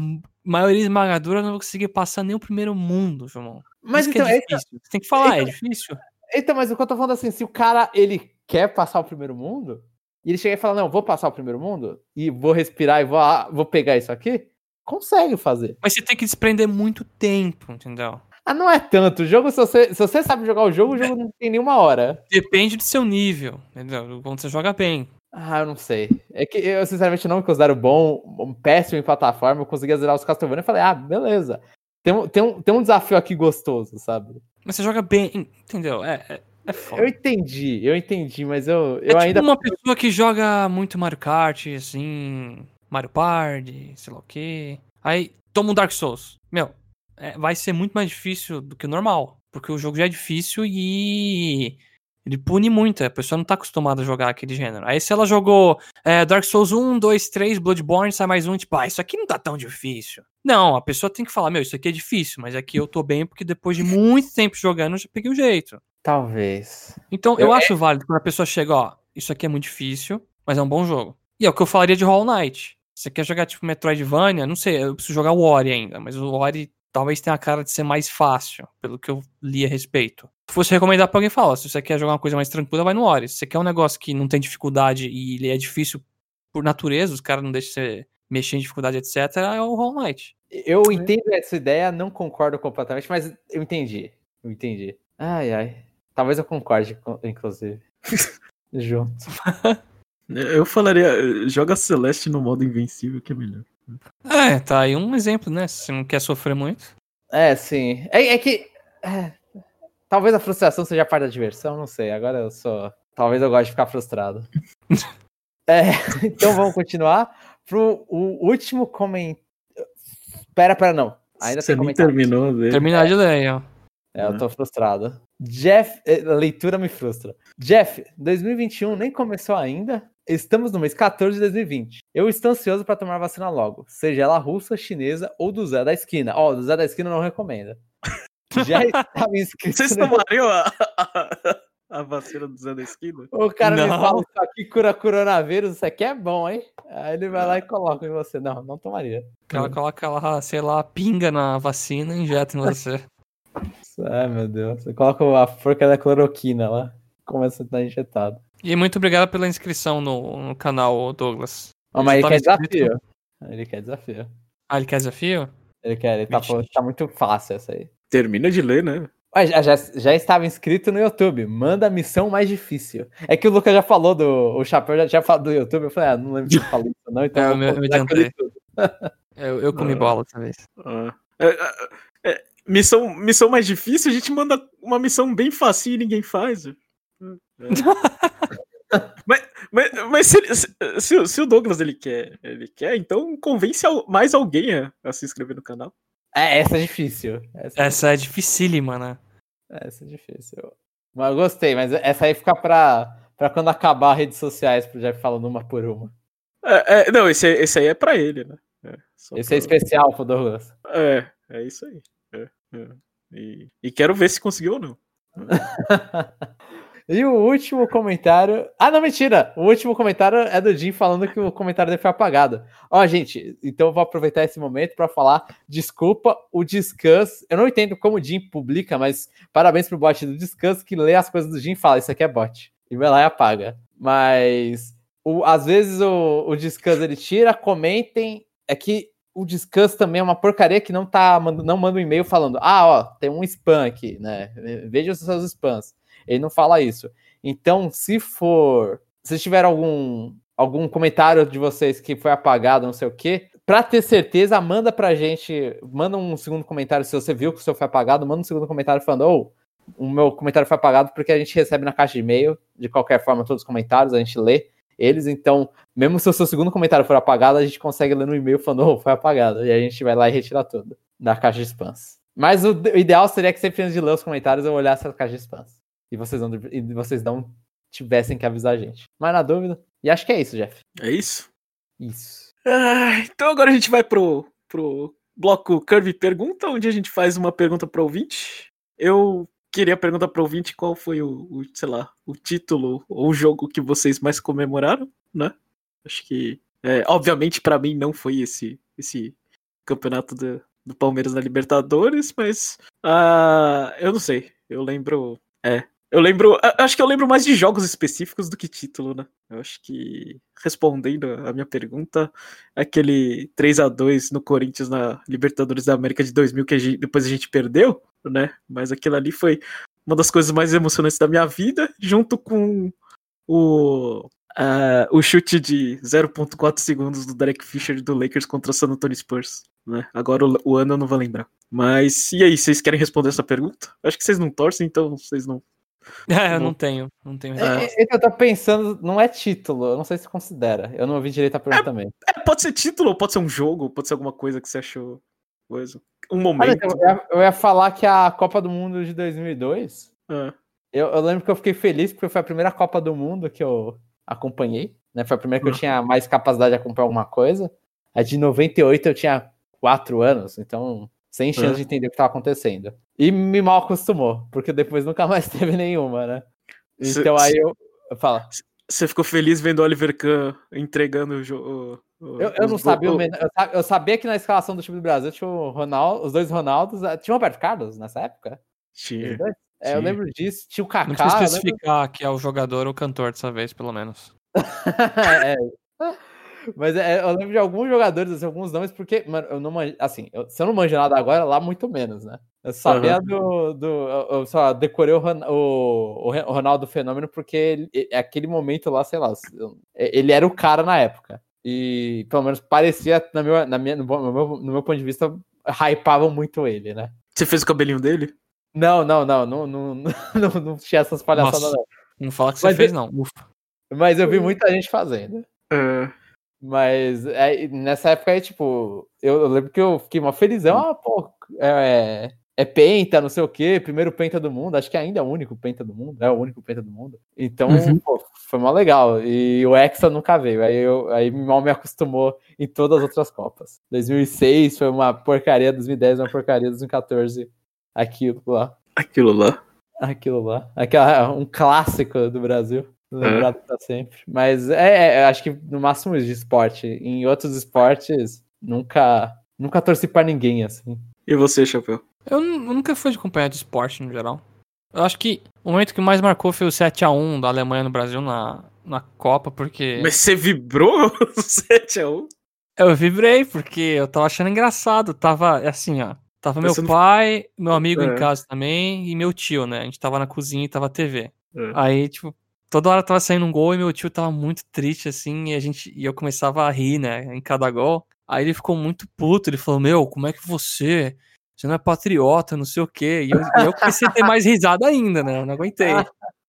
maioria esmagadora não vai conseguir passar nem o primeiro mundo, Jomon. Mas que então, é é, difícil. Você tem que falar, é então- difícil. Então, mas o que eu tô falando assim, se o cara ele quer passar o primeiro mundo, e ele chega e fala, não, vou passar o primeiro mundo, e vou respirar e vou, ah, vou pegar isso aqui, consegue fazer. Mas você tem que desprender muito tempo, entendeu? Ah, não é tanto. O jogo, se você, se você sabe jogar o jogo, o jogo não tem nenhuma hora. Depende do seu nível, entendeu? Quando você joga bem. Ah, eu não sei. É que eu, sinceramente, não me considero bom, um péssimo em plataforma. Eu conseguia zerar os Castlevania e falei, ah, beleza. Tem, tem, um, tem um desafio aqui gostoso, sabe? Mas você joga bem, entendeu? É, é, foda. Eu entendi, eu entendi, mas eu, É eu tipo ainda. uma pessoa que joga muito Mario Kart, assim, Mario Party, sei lá o quê. Aí toma um Dark Souls. Meu, é, vai ser muito mais difícil do que o normal. Porque o jogo já é difícil e Ele pune muito, a pessoa não tá acostumada a jogar aquele gênero. Aí se ela jogou é, Dark Souls 1, 2, 3, Bloodborne, sai mais um, tipo, ah, isso aqui não tá tão difícil. Não, a pessoa tem que falar, meu, isso aqui é difícil, mas aqui eu tô bem porque depois de muito tempo jogando eu já peguei o jeito. Talvez. Então eu, Eu- acho válido quando a pessoa chega, ó, isso aqui é muito difícil, mas é um bom jogo. E é o que eu falaria de Hollow Knight. Você quer jogar tipo Metroidvania? Não sei, eu preciso jogar o Ori ainda, mas o Ori talvez tenha a cara de ser mais fácil, pelo que eu li a respeito. Se fosse recomendar pra alguém, fala, se você quer jogar uma coisa mais tranquila, vai no Ori. Se você quer um negócio que não tem dificuldade e ele é difícil por natureza, os caras não deixam você mexer em dificuldade, etc., é o Hollow Knight. Eu entendo essa ideia, não concordo completamente, mas eu entendi. Eu entendi. Ai, ai. Talvez eu concorde, co- inclusive. Junto. Eu falaria, joga Celeste no modo invencível, que é melhor. É, tá aí um exemplo, né? Se você não quer sofrer muito. É, sim. É, é que. é, talvez a frustração seja parte da diversão, não sei. Agora eu sou. Talvez eu goste de ficar frustrado. É, então vamos continuar pro o último comentário. Pera, pera, não. Ainda Você tem comentário. terminou dele. Terminar de ler ó. É, eu tô frustrado. Jeff, eh, a leitura me frustra. Jeff, 2021 nem começou ainda. Estamos no mês 14 de 2020. Eu estou ansioso para tomar vacina logo, seja ela russa, chinesa ou do Zé da esquina. Ó, do Zé da esquina não recomenda. Já estava inscrito. Vocês tomariam a, a, a vacina do Zé da Esquina? O cara me Não. fala isso aqui cura coronavírus, isso aqui é bom, hein? Aí ele vai lá e coloca em você. Não, não tomaria. Ela coloca lá, sei lá, pinga na vacina e injeta em você. Ai, meu Deus. Você coloca a forca da cloroquina lá. Começa a estar injetado. E muito obrigado pela inscrição no, no canal, Douglas. Ó, mas ele quer inscrito. desafio. Ele quer desafio. Ah, ele quer desafio? Ele quer, ele tá tá muito fácil essa aí. Termina de ler, né? Mas já, já, já estava inscrito no YouTube. Manda a missão mais difícil. É que o Lucas já falou do. O Chapéu já tinha falado do YouTube. Eu falei, ah, não lembro se eu falei isso, não. Então É, eu eu me adiantei. Eu, eu comi Ah. bola dessa vez. Ah. É, é, é, missão, missão mais difícil, a gente manda uma missão bem fácil e ninguém faz. É. mas mas, mas se, ele- se, se o- se o Douglas ele quer, ele quer, então convence mais alguém a, a se inscrever no canal. É, essa é difícil. Essa, Essa é dificílima, né? essa é difícil. Mas eu gostei, mas essa aí fica pra, pra quando acabar as redes sociais pro Jeff falando uma por uma. É, é, não, esse, esse aí é pra ele, né? É, Esse é especial pro Douglas. É, é isso aí. É. E, e quero ver se conseguiu ou não. E o último comentário. Ah, não, mentira! O último comentário é do Jim falando que o comentário dele foi apagado. Ó, gente, então eu vou aproveitar esse momento para falar. Desculpa, o Discuss. Eu não entendo como o Jim publica, mas parabéns pro bot do Discuss que lê as coisas do Jim e fala: Isso aqui é bot. E vai lá e apaga. Mas o, às vezes o, o ele tira, comentem. É que o Discuss também é uma porcaria que não tá não manda um e-mail falando: Ah, ó, tem um spam aqui, né? Veja os seus spams. Ele não fala isso. Então, se for. Se tiver algum, algum comentário de vocês que foi apagado, não sei o quê, pra ter certeza, manda pra gente. Manda um segundo comentário se você viu que o seu foi apagado. Manda um segundo comentário falando: Ô, o meu comentário foi apagado porque a gente recebe na caixa de e-mail, de qualquer forma, todos os comentários, a gente lê eles. Então, mesmo se o seu segundo comentário for apagado, a gente consegue ler no e-mail falando: Ô, foi apagado. E a gente vai lá e retira tudo da caixa de spams. Mas o, o ideal seria que sempre antes de ler os comentários eu olhasse a caixa de spams e vocês não, e vocês não tivessem que avisar a gente. Mas na dúvida. E acho que é isso, Jeff. É isso? Isso. Ah, então agora a gente vai pro, pro bloco Curve Pergunta, onde a gente faz uma pergunta pro ouvinte. Eu queria perguntar pro ouvinte qual foi o, o, sei lá, o título ou o jogo que vocês mais comemoraram, né? Acho que, é, obviamente, pra mim não foi esse, esse campeonato do, do Palmeiras na Libertadores, mas ah, eu não sei. Eu lembro. É. Eu lembro. Acho que eu lembro mais de jogos específicos do que título, né? Eu acho que, respondendo a minha pergunta, aquele 3 a 2 no Corinthians na Libertadores da América de 2000 que a gente- depois a gente perdeu, né? Mas aquilo ali foi uma das coisas mais emocionantes da minha vida, junto com o ah, o chute de 0.4 segundos do Derek Fisher do Lakers contra o San Antonio Spurs, né? Agora o, o ano eu não vou lembrar. Mas e aí, vocês querem responder essa pergunta? Acho que vocês não torcem, então vocês não. É, eu não tenho. Não tenho É. É, é eu tô pensando, não é título, eu não sei se considera. Eu não ouvi direito a pergunta também. É, pode ser título, pode ser um jogo, pode ser alguma coisa que você achou coisa. Um Olha, momento. eu, ia, eu ia falar que a Copa do Mundo de 2002, Ah, eu, eu lembro que eu fiquei feliz porque foi a primeira Copa do Mundo que eu acompanhei, né? Foi a primeira que eu Uhum. tinha mais capacidade de acompanhar alguma coisa. A de 98 eu tinha 4 anos, então sem chance Uhum. de entender o que estava acontecendo. E me mal acostumou, porque depois nunca mais teve nenhuma, né? Cê- Então aí eu. Fala. Você ficou feliz vendo o Oliver Kahn entregando o jogo? Eu, eu não sabia, o eu, sa- eu sabia que na escalação do time do Brasil tinha o Ronaldo, os dois Ronaldos. eh, Tinha o Roberto Carlos nessa época? Tinha. É, eu lembro disso. Tinha o Não Kaká. precisa eu lembro- especificar que é o jogador ou o cantor dessa vez, pelo menos. É. Mas é, eu lembro de alguns jogadores, assim, alguns nomes, porque, mano, eu não manjo, assim, eu- se eu não manjo nada agora, lá muito menos, né? Eu sabia do, do. Eu só decorei o, o, o Ronaldo Fenômeno porque ele, é aquele momento lá, sei lá, ele era o cara na época. E pelo menos parecia, na minha, na minha, no, meu, no meu ponto de vista, hypavam muito ele, né? Você fez o cabelinho dele? Não, não, não, não, não, não, não tinha essas palhaçadas, Nossa. não. Não fala que você Mas fez, eu- não. Ufa. Mas eu vi muita gente fazendo. É. Mas é, nessa época aí, tipo, eu, eu lembro que eu fiquei uma felizão, ah, pô, é, é penta, não sei o quê, primeiro penta do mundo, acho que ainda é o único penta do mundo, é o único penta do mundo. Então, Uhum. pô, foi mó legal. E o Hexa nunca veio, aí, eu, aí mal me acostumou em todas as outras Copas. 2006 foi uma porcaria, 2010 uma porcaria, 2014 aquilo lá. Aquilo lá. Aquilo lá. Aquela, um clássico do Brasil. Lembrado pra sempre. Mas é, é, acho que no máximo de esporte. Em outros esportes, nunca, nunca torci pra ninguém, assim. E você, Chapéu? Eu, nu- eu nunca fui de acompanhar de esporte no geral. Eu acho que o momento que mais marcou foi o 7x1 da Alemanha no Brasil na, na Copa, porque. Mas você vibrou 7x1? Eu vibrei, porque eu tava achando engraçado. Tava assim, ó. Tava meu Você não- pai, meu amigo É. em casa também e meu tio, né? A gente tava na cozinha e tava TV. É. Aí, tipo, toda hora tava saindo um gol e meu tio tava muito triste, assim, e a gente e eu começava a rir, né, em cada gol. Aí ele ficou muito puto, ele falou, meu, como é que você. Você não é patriota, não sei o quê. E eu, e eu comecei a ter mais risada ainda, né? Eu não aguentei.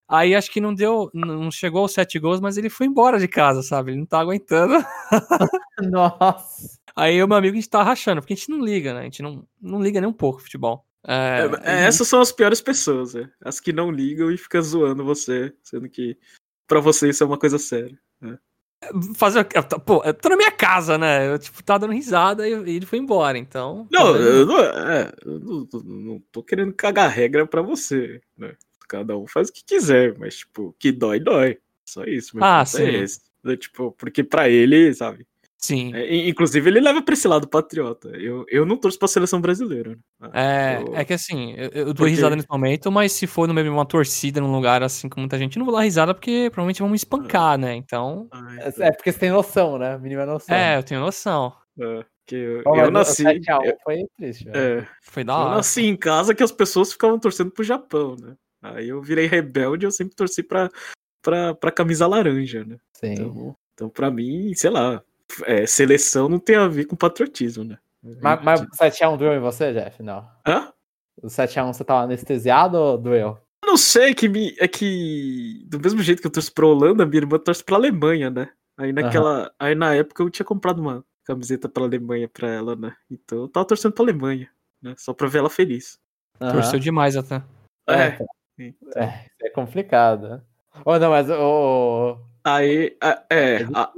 Aí acho que não deu. Não chegou aos sete gols, mas ele foi embora de casa, sabe? Ele não tá aguentando. Nossa. Aí eu e meu amigo, a gente tá rachando, porque a gente não liga, né? A gente não, não liga nem um pouco futebol. É, É, é, essas são as piores pessoas, é. As que não ligam e ficam zoando você, sendo que pra você isso é uma coisa séria. fazer o quê? Pô, eu tô na minha casa, né? Eu, tipo, tava dando risada e ele foi embora, então. Não, Tá eu não, é, eu não, não- tô querendo cagar regra pra você, né? Cada um faz o que quiser, mas, tipo, que dói, dói. Só isso, meu Ah, ponto sim. é esse. É, tipo, porque pra ele, sabe? Sim. é, in- inclusive, ele leva pra esse lado patriota. Eu, eu não torço pra seleção brasileira. Né? Ah, É, eu- é que assim, eu, eu dou Porque- risada nesse momento, mas se for no meio de uma torcida num lugar assim com muita gente, eu não vou dar risada porque provavelmente vão me espancar, né? Então. ai, É porque você tem noção, né? Mínima noção. É, eu tenho noção. é, que eu, eu nasci. 7 a 1 eu- foi triste, é, Foi da Eu hora. nasci em casa que as pessoas ficavam torcendo pro Japão, né? Aí eu virei rebelde eu sempre torci pra, pra, pra camisa laranja, né? Sim. Então, então pra mim, sei lá, é, seleção não tem a ver com patriotismo, né? Mas, mas o 7x1 doeu em você, Jeff? Não. Hã? O 7x1 você tava anestesiado ou doeu? Eu não sei, é que, me, é que do mesmo jeito que eu torço pra Holanda, minha irmã torce pra Alemanha, né? Aí naquela. Aí na época eu tinha comprado uma camiseta pra Alemanha pra ela, né? Então eu tava torcendo pra Alemanha, né? Só pra ver ela feliz. Aham. Torceu demais até. É. É, é complicado. né? Ô, não, mas o. Aí, a- é, a- velho, a-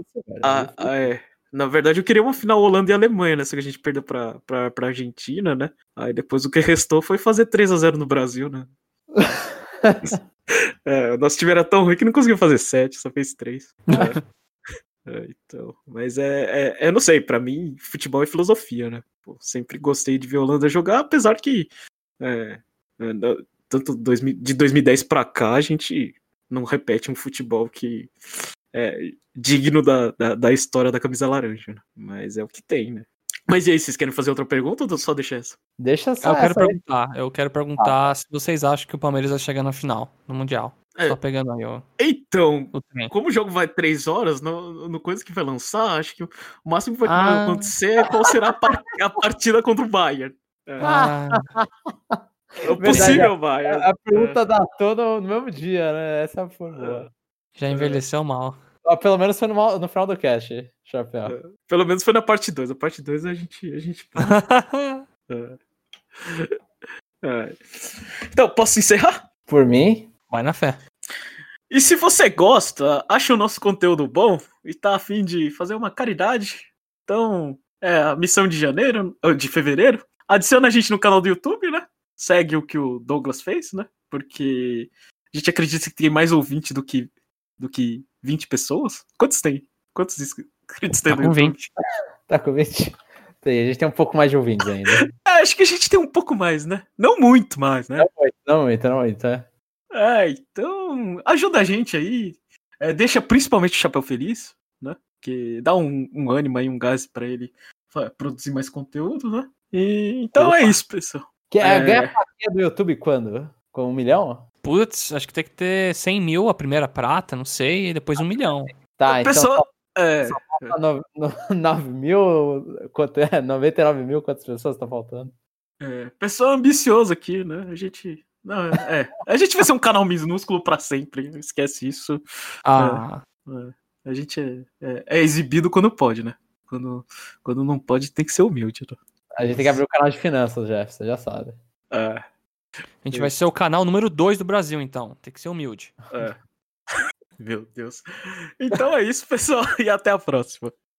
é a- é. Na verdade, eu queria uma final Holanda e Alemanha, né? Só que a gente perdeu pra, pra, pra Argentina, né? Aí depois o que restou foi fazer 3 a 0 no Brasil, né? É, o nosso time era tão ruim que não conseguiu fazer 7, só fez 3. É, então, mas é, é, eu não sei, pra mim, futebol é filosofia, né? Pô, sempre gostei de ver a Holanda jogar, apesar que é, é, tanto 2000 de 2010 pra cá a gente não repete um futebol que é digno da, da, da história da camisa laranja, né? Mas é o que tem, né? Mas e aí, vocês querem fazer outra pergunta ou só deixar essa? Deixa só Eu quero essa aí. perguntar, eu quero perguntar se vocês acham que o Palmeiras vai chegar na final, no Mundial. É. Só pegando aí o, Então, o como o jogo vai três horas, no, no coisa que vai lançar, acho que o máximo que vai Ah. acontecer é qual será a, par- a partida contra o Bayern. É, Ah, é o possível Bayern. A pergunta da toda no mesmo dia, né? Essa foi boa. já envelheceu mal. Pelo menos foi no, no final do cast, Chapéu. É, Pelo menos foi na parte 2. A parte 2 a gente. A gente... É. É. Então, posso encerrar? Por mim, Vai na fé. E se você gosta, acha o nosso conteúdo bom e tá afim de fazer uma caridade, então é a missão de janeiro, ou de fevereiro. Adiciona a gente no canal do YouTube, né? Segue o que o Douglas fez, né? Porque a gente acredita que tem mais ouvinte do que, do que 20 pessoas. Quantos tem? Quantos inscritos tem Tá no com YouTube? 20. Tá com 20? Tem, a gente tem um pouco mais de ouvintes ainda. É, acho que a gente tem um pouco mais, né? Não muito mais, né? não muito, não muito, não muito, é. É, então ajuda a gente aí. É, deixa principalmente o Chapéu Feliz, né? Que dá um, um ânimo aí, um gás pra ele produzir mais conteúdo, né? E, então é Opa. isso, pessoal. Que, É. Ganha a plaquinha do YouTube quando? Com um milhão? Putz, acho que tem que ter 100 mil a primeira prata, não sei, e depois um milhão. Tá, então pessoal. É, falta no- no- 9 mil, quanto é? 99 mil, quantas pessoas tá faltando? é, pessoal ambicioso aqui, né? A gente. Não, é, é. A gente vai ser um canal minúsculo pra sempre. Esquece isso. Ah, É, a gente é, é- é exibido quando pode, né? Quando, quando não pode, tem que ser humilde. Né? A gente tem que abrir o canal de finanças, Jeff, você já sabe. É, a gente vai ser o canal número 2 do Brasil, então. Tem que ser humilde. é. Meu Deus. Então é isso, pessoal, e até a próxima.